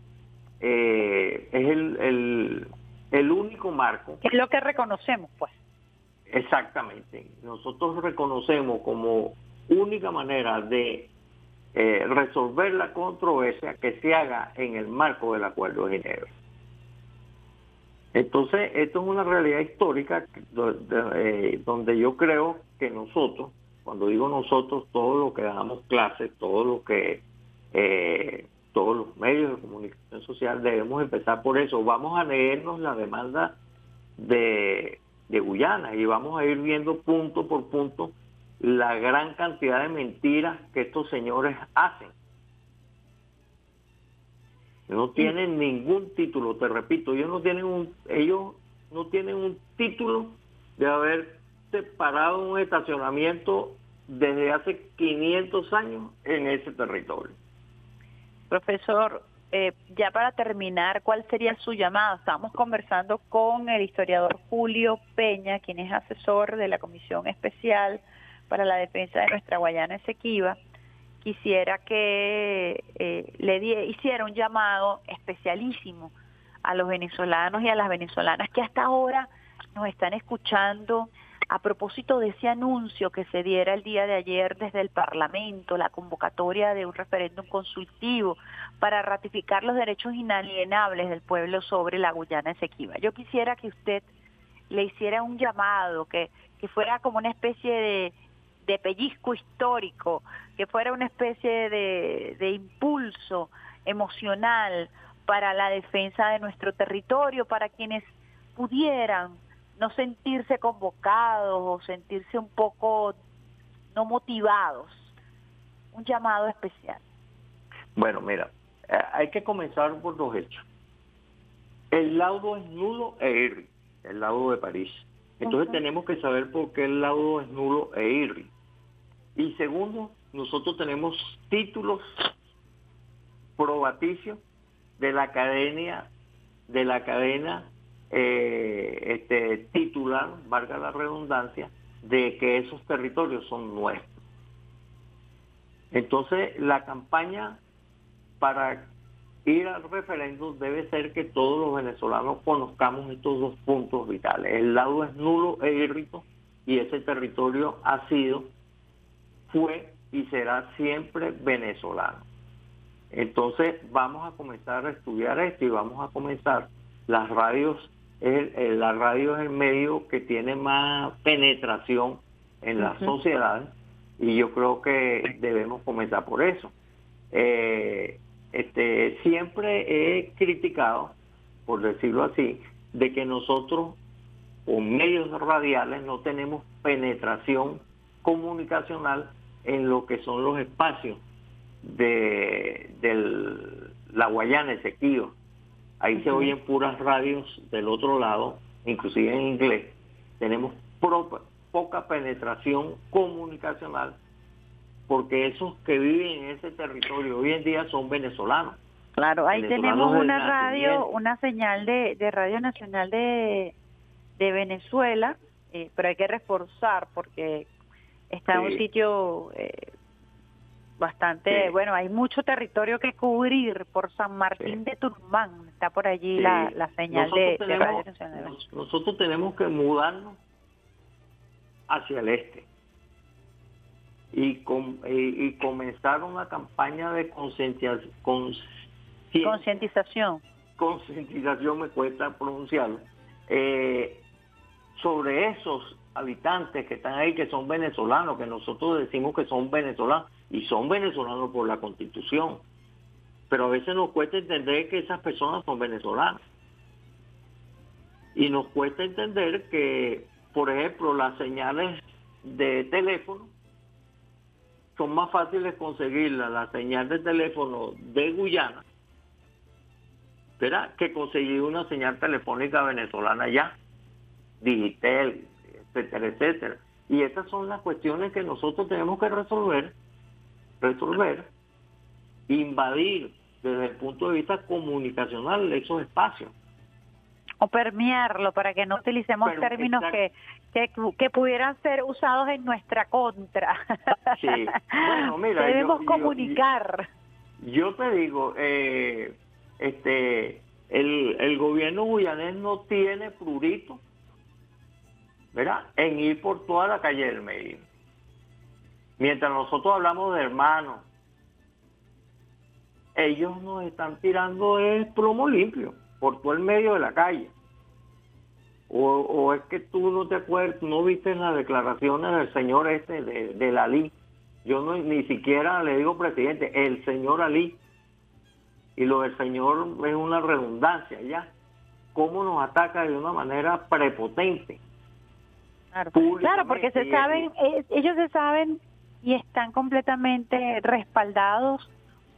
eh, es el, el, el único marco es lo que reconocemos, pues. Exactamente. Nosotros reconocemos como única manera de eh, resolver la controversia que se haga en el marco del Acuerdo de Ginebra. Entonces, esto es una realidad histórica eh, donde yo creo que nosotros, cuando digo nosotros, todos los que damos clases, todos los que, eh, todos los medios de comunicación social, debemos empezar por eso. Vamos a leernos la demanda de, de Guyana y vamos a ir viendo punto por punto la gran cantidad de mentiras que estos señores hacen. No tienen ningún título, te repito, ellos no tienen un, ellos no tienen un título de haber separado un estacionamiento desde hace 500 años en ese territorio. Profesor, eh, ya para terminar, ¿cuál sería su llamado? Estamos conversando con el historiador Julio Peña, quien es asesor de la Comisión Especial para la Defensa de nuestra Guayana Esequiba. Quisiera que eh, le die- hiciera un llamado especialísimo a los venezolanos y a las venezolanas que hasta ahora nos están escuchando a propósito de ese anuncio que se diera el día de ayer desde el Parlamento, la convocatoria de un referéndum consultivo para ratificar los derechos inalienables del pueblo sobre la Guyana Esequiba. Yo quisiera que usted le hiciera un llamado, que, que fuera como una especie de, de pellizco histórico, que fuera una especie de, de impulso emocional para la defensa de nuestro territorio, para quienes pudieran no sentirse convocados o sentirse un poco no motivados. Un llamado especial. Bueno, mira, eh, hay que comenzar por los hechos. El laudo es nulo e irri, el laudo de París. Entonces tenemos que saber por qué el laudo es nulo e irri. Y segundo, nosotros tenemos títulos probaticios de la academia, de la cadena eh, este, titular, valga la redundancia, de que esos territorios son nuestros. Entonces, la campaña para ir al referéndum debe ser que todos los venezolanos conozcamos estos dos puntos vitales. El lado es nulo e irrito y ese territorio ha sido, fue y será siempre venezolano. Entonces vamos a comenzar a estudiar esto y vamos a comenzar las radios, el, el- la radio es el medio que tiene más penetración en la sociedad y yo creo que debemos comenzar por eso. Eh, este, siempre he criticado, por decirlo así, de que nosotros con medios radiales no tenemos penetración comunicacional en lo que son los espacios de del, la Guayana Esequibo. Ahí se oyen puras radios del otro lado, inclusive en inglés. Tenemos pro- poca penetración comunicacional porque esos que viven en ese territorio hoy en día son venezolanos. Claro, ahí Venezolanos tenemos una radio, una señal de, de Radio Nacional de, de Venezuela, eh, pero hay que reforzar porque está en un sitio eh, bastante, Sí. bueno, hay mucho territorio que cubrir por San Martín de Turbán, está por allí Sí. la, la señal de, Nosotros de Radio tenemos- de Venezuela. Nosotros tenemos que mudarnos hacia el este y, com- y, y comenzar una campaña de Concientización. concientización, me cuesta pronunciarlo, eh, sobre esos habitantes que están ahí, que son venezolanos, que nosotros decimos que son venezolanos, y son venezolanos por la constitución. Pero a veces nos cuesta entender que esas personas son venezolanas. Y nos cuesta entender que, por ejemplo, las señales de teléfono son más fáciles conseguirlas, la señal de teléfono de Guyana, ¿verdad? que conseguir una señal telefónica venezolana ya, Digitel, etcétera, etcétera. Y estas son las cuestiones que nosotros tenemos que resolver, resolver, invadir desde el punto de vista comunicacional esos espacios. o permearlo para que no utilicemos Pero, términos que, que que pudieran ser usados en nuestra contra. Sí. Bueno, mira, yo- debemos yo- comunicar. Yo te digo, eh, este, el, el gobierno guyanés no tiene prurito, ¿verdad? En ir por toda la calle del medio. Mientras nosotros hablamos de hermanos, ellos nos están tirando el plomo limpio por todo el medio de la calle. O, o es que tú no te acuerdas, no viste las declaraciones del señor este, de, de Alí. Yo no, ni siquiera le digo presidente, el señor Alí. Y lo del señor es una redundancia ya. Cómo nos ataca de una manera prepotente. Claro, Claro, porque se saben, ellos se saben y están completamente respaldados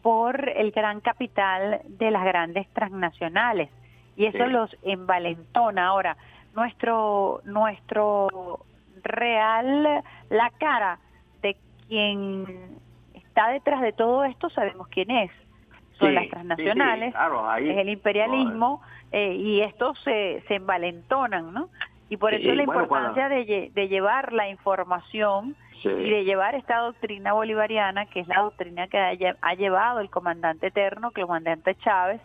por el gran capital de las grandes transnacionales y eso Sí. los envalentona. Ahora, nuestro nuestro real la cara de quien está detrás de todo esto sabemos quién es. Son Sí, las transnacionales, sí, claro, ahí- es el imperialismo eh, y estos se, se envalentonan, ¿no? Y por eso la bueno, importancia de llevar la información Y de llevar esta doctrina bolivariana, que es la doctrina que ha, lle- ha llevado el comandante eterno, el comandante Chávez,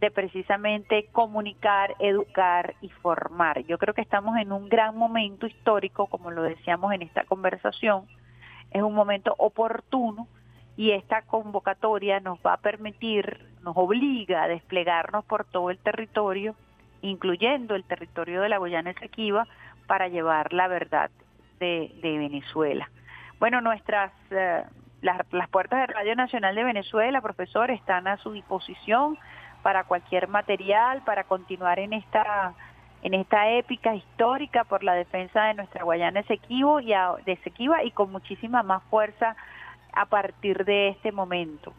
de precisamente comunicar, educar y formar. Yo creo que estamos en un gran momento histórico, como lo decíamos en esta conversación, es un momento oportuno y esta convocatoria nos va a permitir, nos obliga a desplegarnos por todo el territorio, incluyendo el territorio de la Guayana Esequiba, para llevar la verdad de, de Venezuela. Bueno, nuestras eh, las, puertas de Radio Nacional de Venezuela, profesor, están a su disposición para cualquier material, para continuar en esta en esta épica histórica por la defensa de nuestra Guayana Esequibo y a- de Esequiba y con muchísima más fuerza a partir de este momento.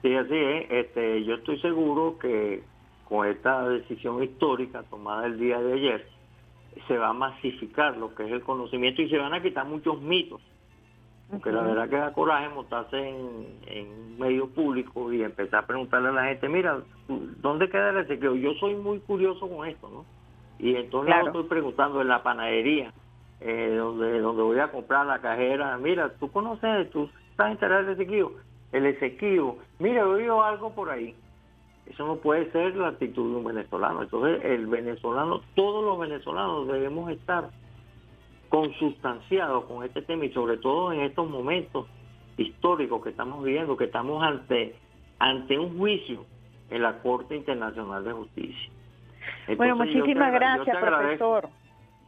Sí, así es. Este, yo estoy seguro que con esta decisión histórica tomada el día de ayer, se va a masificar lo que es el conocimiento y se van a quitar muchos mitos. Porque la verdad que da coraje montarse en, en un medio público y empezar a preguntarle a la gente, mira, ¿dónde queda el Ezequiel? Yo soy muy curioso con esto, ¿no? Y entonces Claro. estoy preguntando en la panadería, eh, donde, donde voy a comprar la cajera, mira, ¿tú conoces, tú estás enterado del Ezequiel? El Ezequiel, mira, he oído algo por ahí. Eso no puede ser la actitud de un venezolano. Entonces, el venezolano, todos los venezolanos debemos estar consustanciados con este tema y sobre todo en estos momentos históricos que estamos viviendo, que estamos ante, ante un juicio en la Corte Internacional de Justicia. bueno, Entonces, muchísimas te gracias, profesor.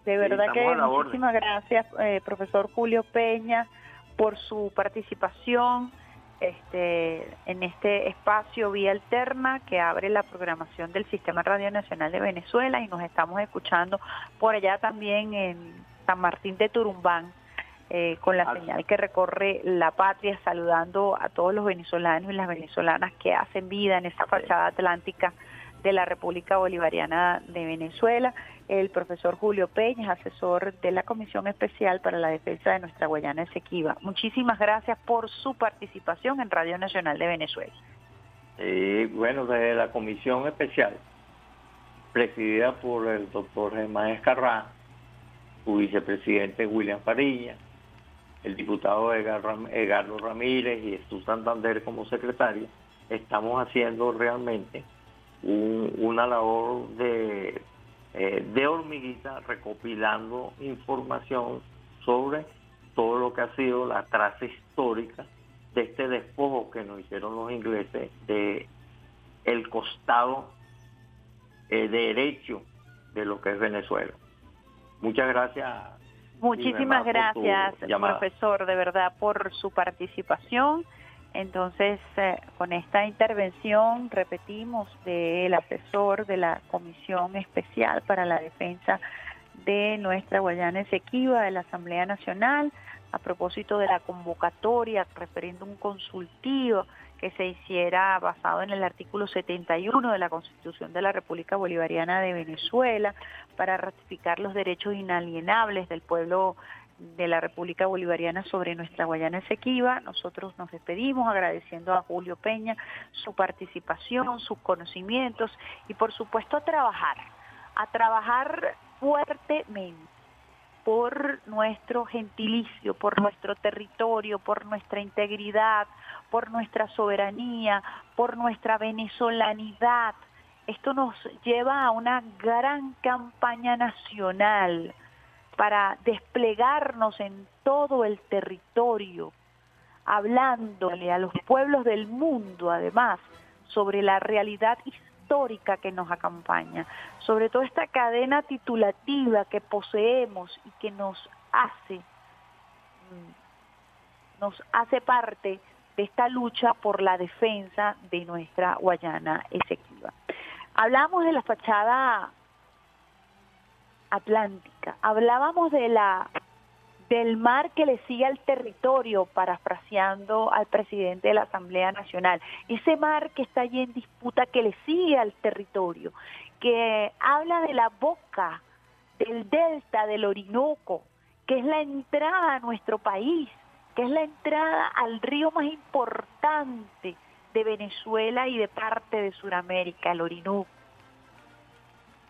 De verdad que muchísimas gracias, eh, profesor Julio Peña, por su participación este, en este espacio Vía Alterna que abre la programación del Sistema Radio Nacional de Venezuela y nos estamos escuchando por allá también en San Martín de Turumbán. eh, con la señal que recorre la patria, saludando a todos los venezolanos y las venezolanas que hacen vida en esa fachada atlántica de la República Bolivariana de Venezuela. El profesor Julio Peña, asesor de la Comisión Especial para la Defensa de nuestra Guayana Esequiba. Muchísimas gracias por su participación en Radio Nacional de Venezuela. Y bueno, desde la comisión especial, presidida por el doctor Germán Escarrá, su vicepresidente William Farilla, el diputado Edgardo Ramírez y Jesús Santander como secretario, estamos haciendo realmente un- una labor de, eh, de hormiguita recopilando información sobre todo lo que ha sido la traza histórica de este despojo que nos hicieron los ingleses de el costado eh, derecho de lo que es Venezuela. Muchas gracias. Muchísimas gracias, profesor, de verdad, por su participación. Entonces, eh, con esta intervención, repetimos, del asesor de la Comisión Especial para la Defensa de nuestra Guayana Esequiba de la Asamblea Nacional, a propósito de la convocatoria, referéndum consultivo que se hiciera basado en el artículo 71 de la Constitución de la República Bolivariana de Venezuela para ratificar los derechos inalienables del pueblo de la República Bolivariana sobre nuestra Guayana Esequiba. Nosotros nos despedimos agradeciendo a Julio Peña su participación, sus conocimientos y por supuesto a trabajar, a trabajar fuertemente por nuestro gentilicio, por nuestro territorio, por nuestra integridad, por nuestra soberanía, por nuestra venezolanidad. Esto nos lleva a una gran campaña nacional para desplegarnos en todo el territorio, hablándole a los pueblos del mundo, además, sobre la realidad histórica que nos acompaña, sobre toda esta cadena titulativa que poseemos y que nos hace, mm, nos hace parte de esta lucha por la defensa de nuestra Guayana Esequiba. Hablamos de la fachada atlántica, hablábamos de la del mar que le sigue al territorio, parafraseando al presidente de la Asamblea Nacional, ese mar que está allí en disputa, que le sigue al territorio, que habla de la boca del delta del Orinoco, que es la entrada a nuestro país, que es la entrada al río más importante de Venezuela y de parte de Sudamérica, el Orinoco.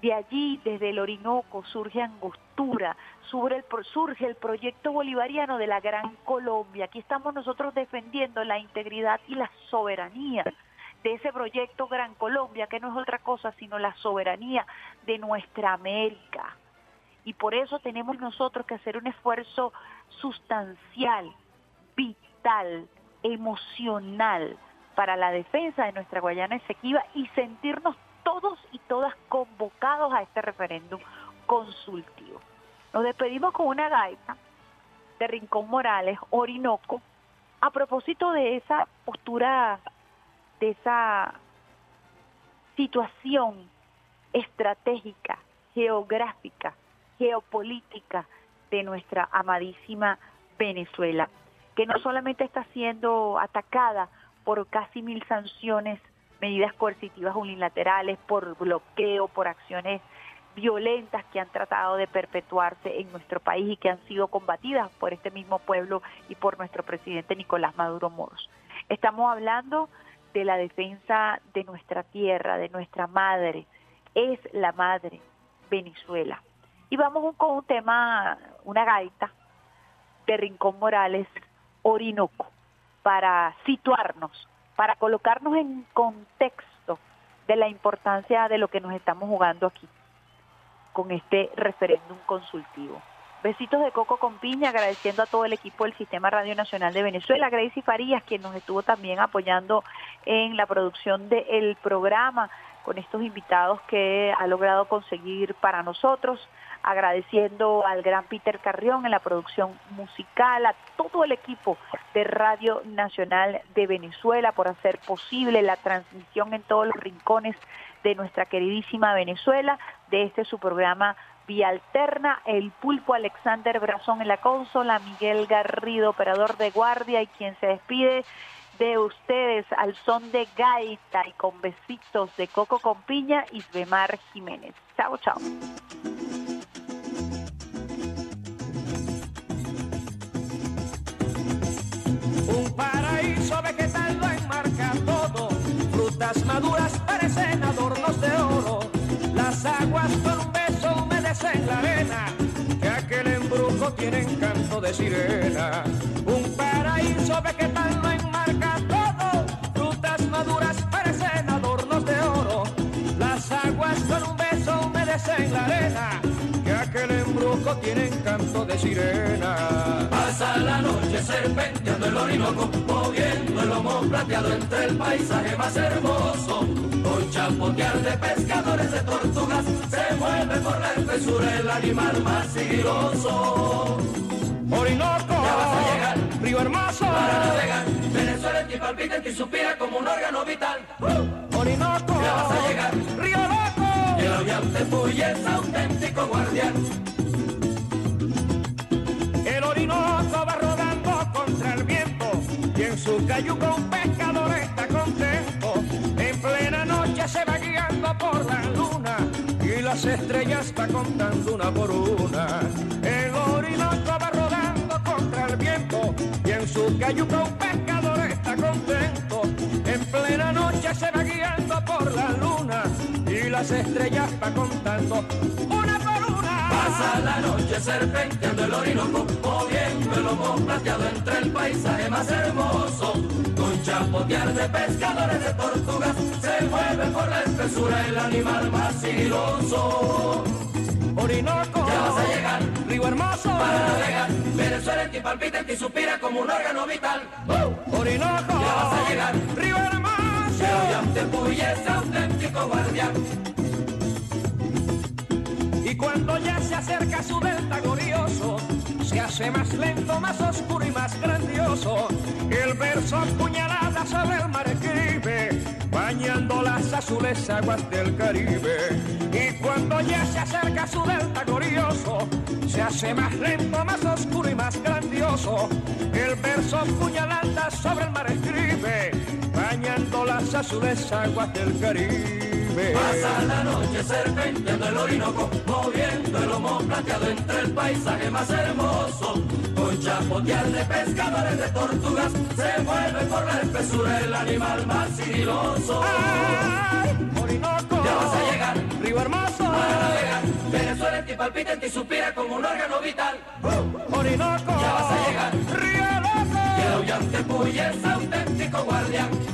De allí, desde el Orinoco, surge Angostura, surge el, surge el proyecto bolivariano de la Gran Colombia. Aquí estamos nosotros defendiendo la integridad y la soberanía de ese proyecto Gran Colombia, que no es otra cosa sino la soberanía de nuestra América. Y por eso tenemos nosotros que hacer un esfuerzo sustancial, vital, emocional para la defensa de nuestra Guayana Esequiba y sentirnos todos y todas convocados a este referéndum consultivo. Nos despedimos con una gaita de Rincón Morales, Orinoco, a propósito de esa postura, de esa situación estratégica, geográfica, geopolítica de nuestra amadísima Venezuela, que no solamente está siendo atacada por casi mil sanciones, medidas coercitivas unilaterales, por bloqueo, por acciones violentas que han tratado de perpetuarse en nuestro país y que han sido combatidas por este mismo pueblo y por nuestro presidente Nicolás Maduro Moros. Estamos hablando de la defensa de nuestra tierra, de nuestra madre. Es la madre Venezuela. Y vamos con un tema, una gaita de Rincón Morales, Orinoco, para situarnos, para colocarnos en contexto de la importancia de lo que nos estamos jugando aquí con este referéndum consultivo. Besitos de coco con piña, agradeciendo a todo el equipo del Sistema Radio Nacional de Venezuela, Gracie Farías, quien nos estuvo también apoyando en la producción del programa, con estos invitados que ha logrado conseguir para nosotros, agradeciendo al gran Peter Carrión en la producción musical, a todo el equipo de Radio Nacional de Venezuela por hacer posible la transmisión en todos los rincones de nuestra queridísima Venezuela, de este su programa Vía Alterna, el pulpo Alexander Brazón en la consola, Miguel Garrido, operador de guardia y quien se despide de ustedes al son de gaita y con besitos de coco con piña, Isbemar Jiménez. Chao, chao. Un paraíso vegetal lo enmarca todo, frutas maduras parecen adornos de oro, las aguas con un beso humedecen la arena, que aquel embrujo tiene encanto de sirena. Un paraíso vegetal lo enmarca con un beso humedecen la arena, que aquel embrujo tiene encanto de sirena. Pasa la noche serpenteando el Orinoco, moviendo el lomo plateado entre el paisaje más hermoso. Con chapotear de pescadores de tortugas, se mueve por la espesura el animal más sigiloso. Orinoco, ya vas a llegar, río hermoso, para navegar. Venezuela en ti palpita, en ti suspira como un órgano vital. Orinoco, ya vas a llegar, el Orinoco va rodando contra el viento y en su cayuco un pescador está contento. En plena noche se va guiando por la luna y las estrellas va contando una por una. El Orinoco va rodando contra el viento y en su cayuco un pescador está contento. En plena noche se va guiando por la luna y las estrellas va contando una por una. Pasa la noche serpenteando el Orinoco, moviendo el lomo plateado entre el paisaje más hermoso. Con chapotear de pescadores de tortugas, se mueve por la espesura el animal más sigiloso. Orinoco, ya vas a llegar, río hermoso, para navegar. Venezuela en ti palpita, en ti suspira como un órgano vital. Orinoco, ya vas a llegar, río hermoso, el aullante puye es auténtico guardián. Y cuando ya se acerca su delta glorioso, se hace más lento, más oscuro y más grandioso. El verso puñalada sobre el mar escribe, bañando las azules aguas del Caribe. Y cuando ya se acerca su delta glorioso, se hace más lento, más oscuro y más grandioso. El verso puñalada sobre el mar escribe, bañando las azules aguas del Caribe. Pasa la noche serpenteando el Orinoco, moviendo el lomo plateado entre el paisaje más hermoso. Con chapotear de pescadores de tortugas, se mueve por la espesura el animal más sigiloso. ¡Ay, Orinoco! Ya vas a llegar, río hermoso, para navegar. Venezuela en ti palpita, en ti suspira como un órgano vital. Orinoco, ya vas a llegar, río loco, el aullante es auténtico guardián.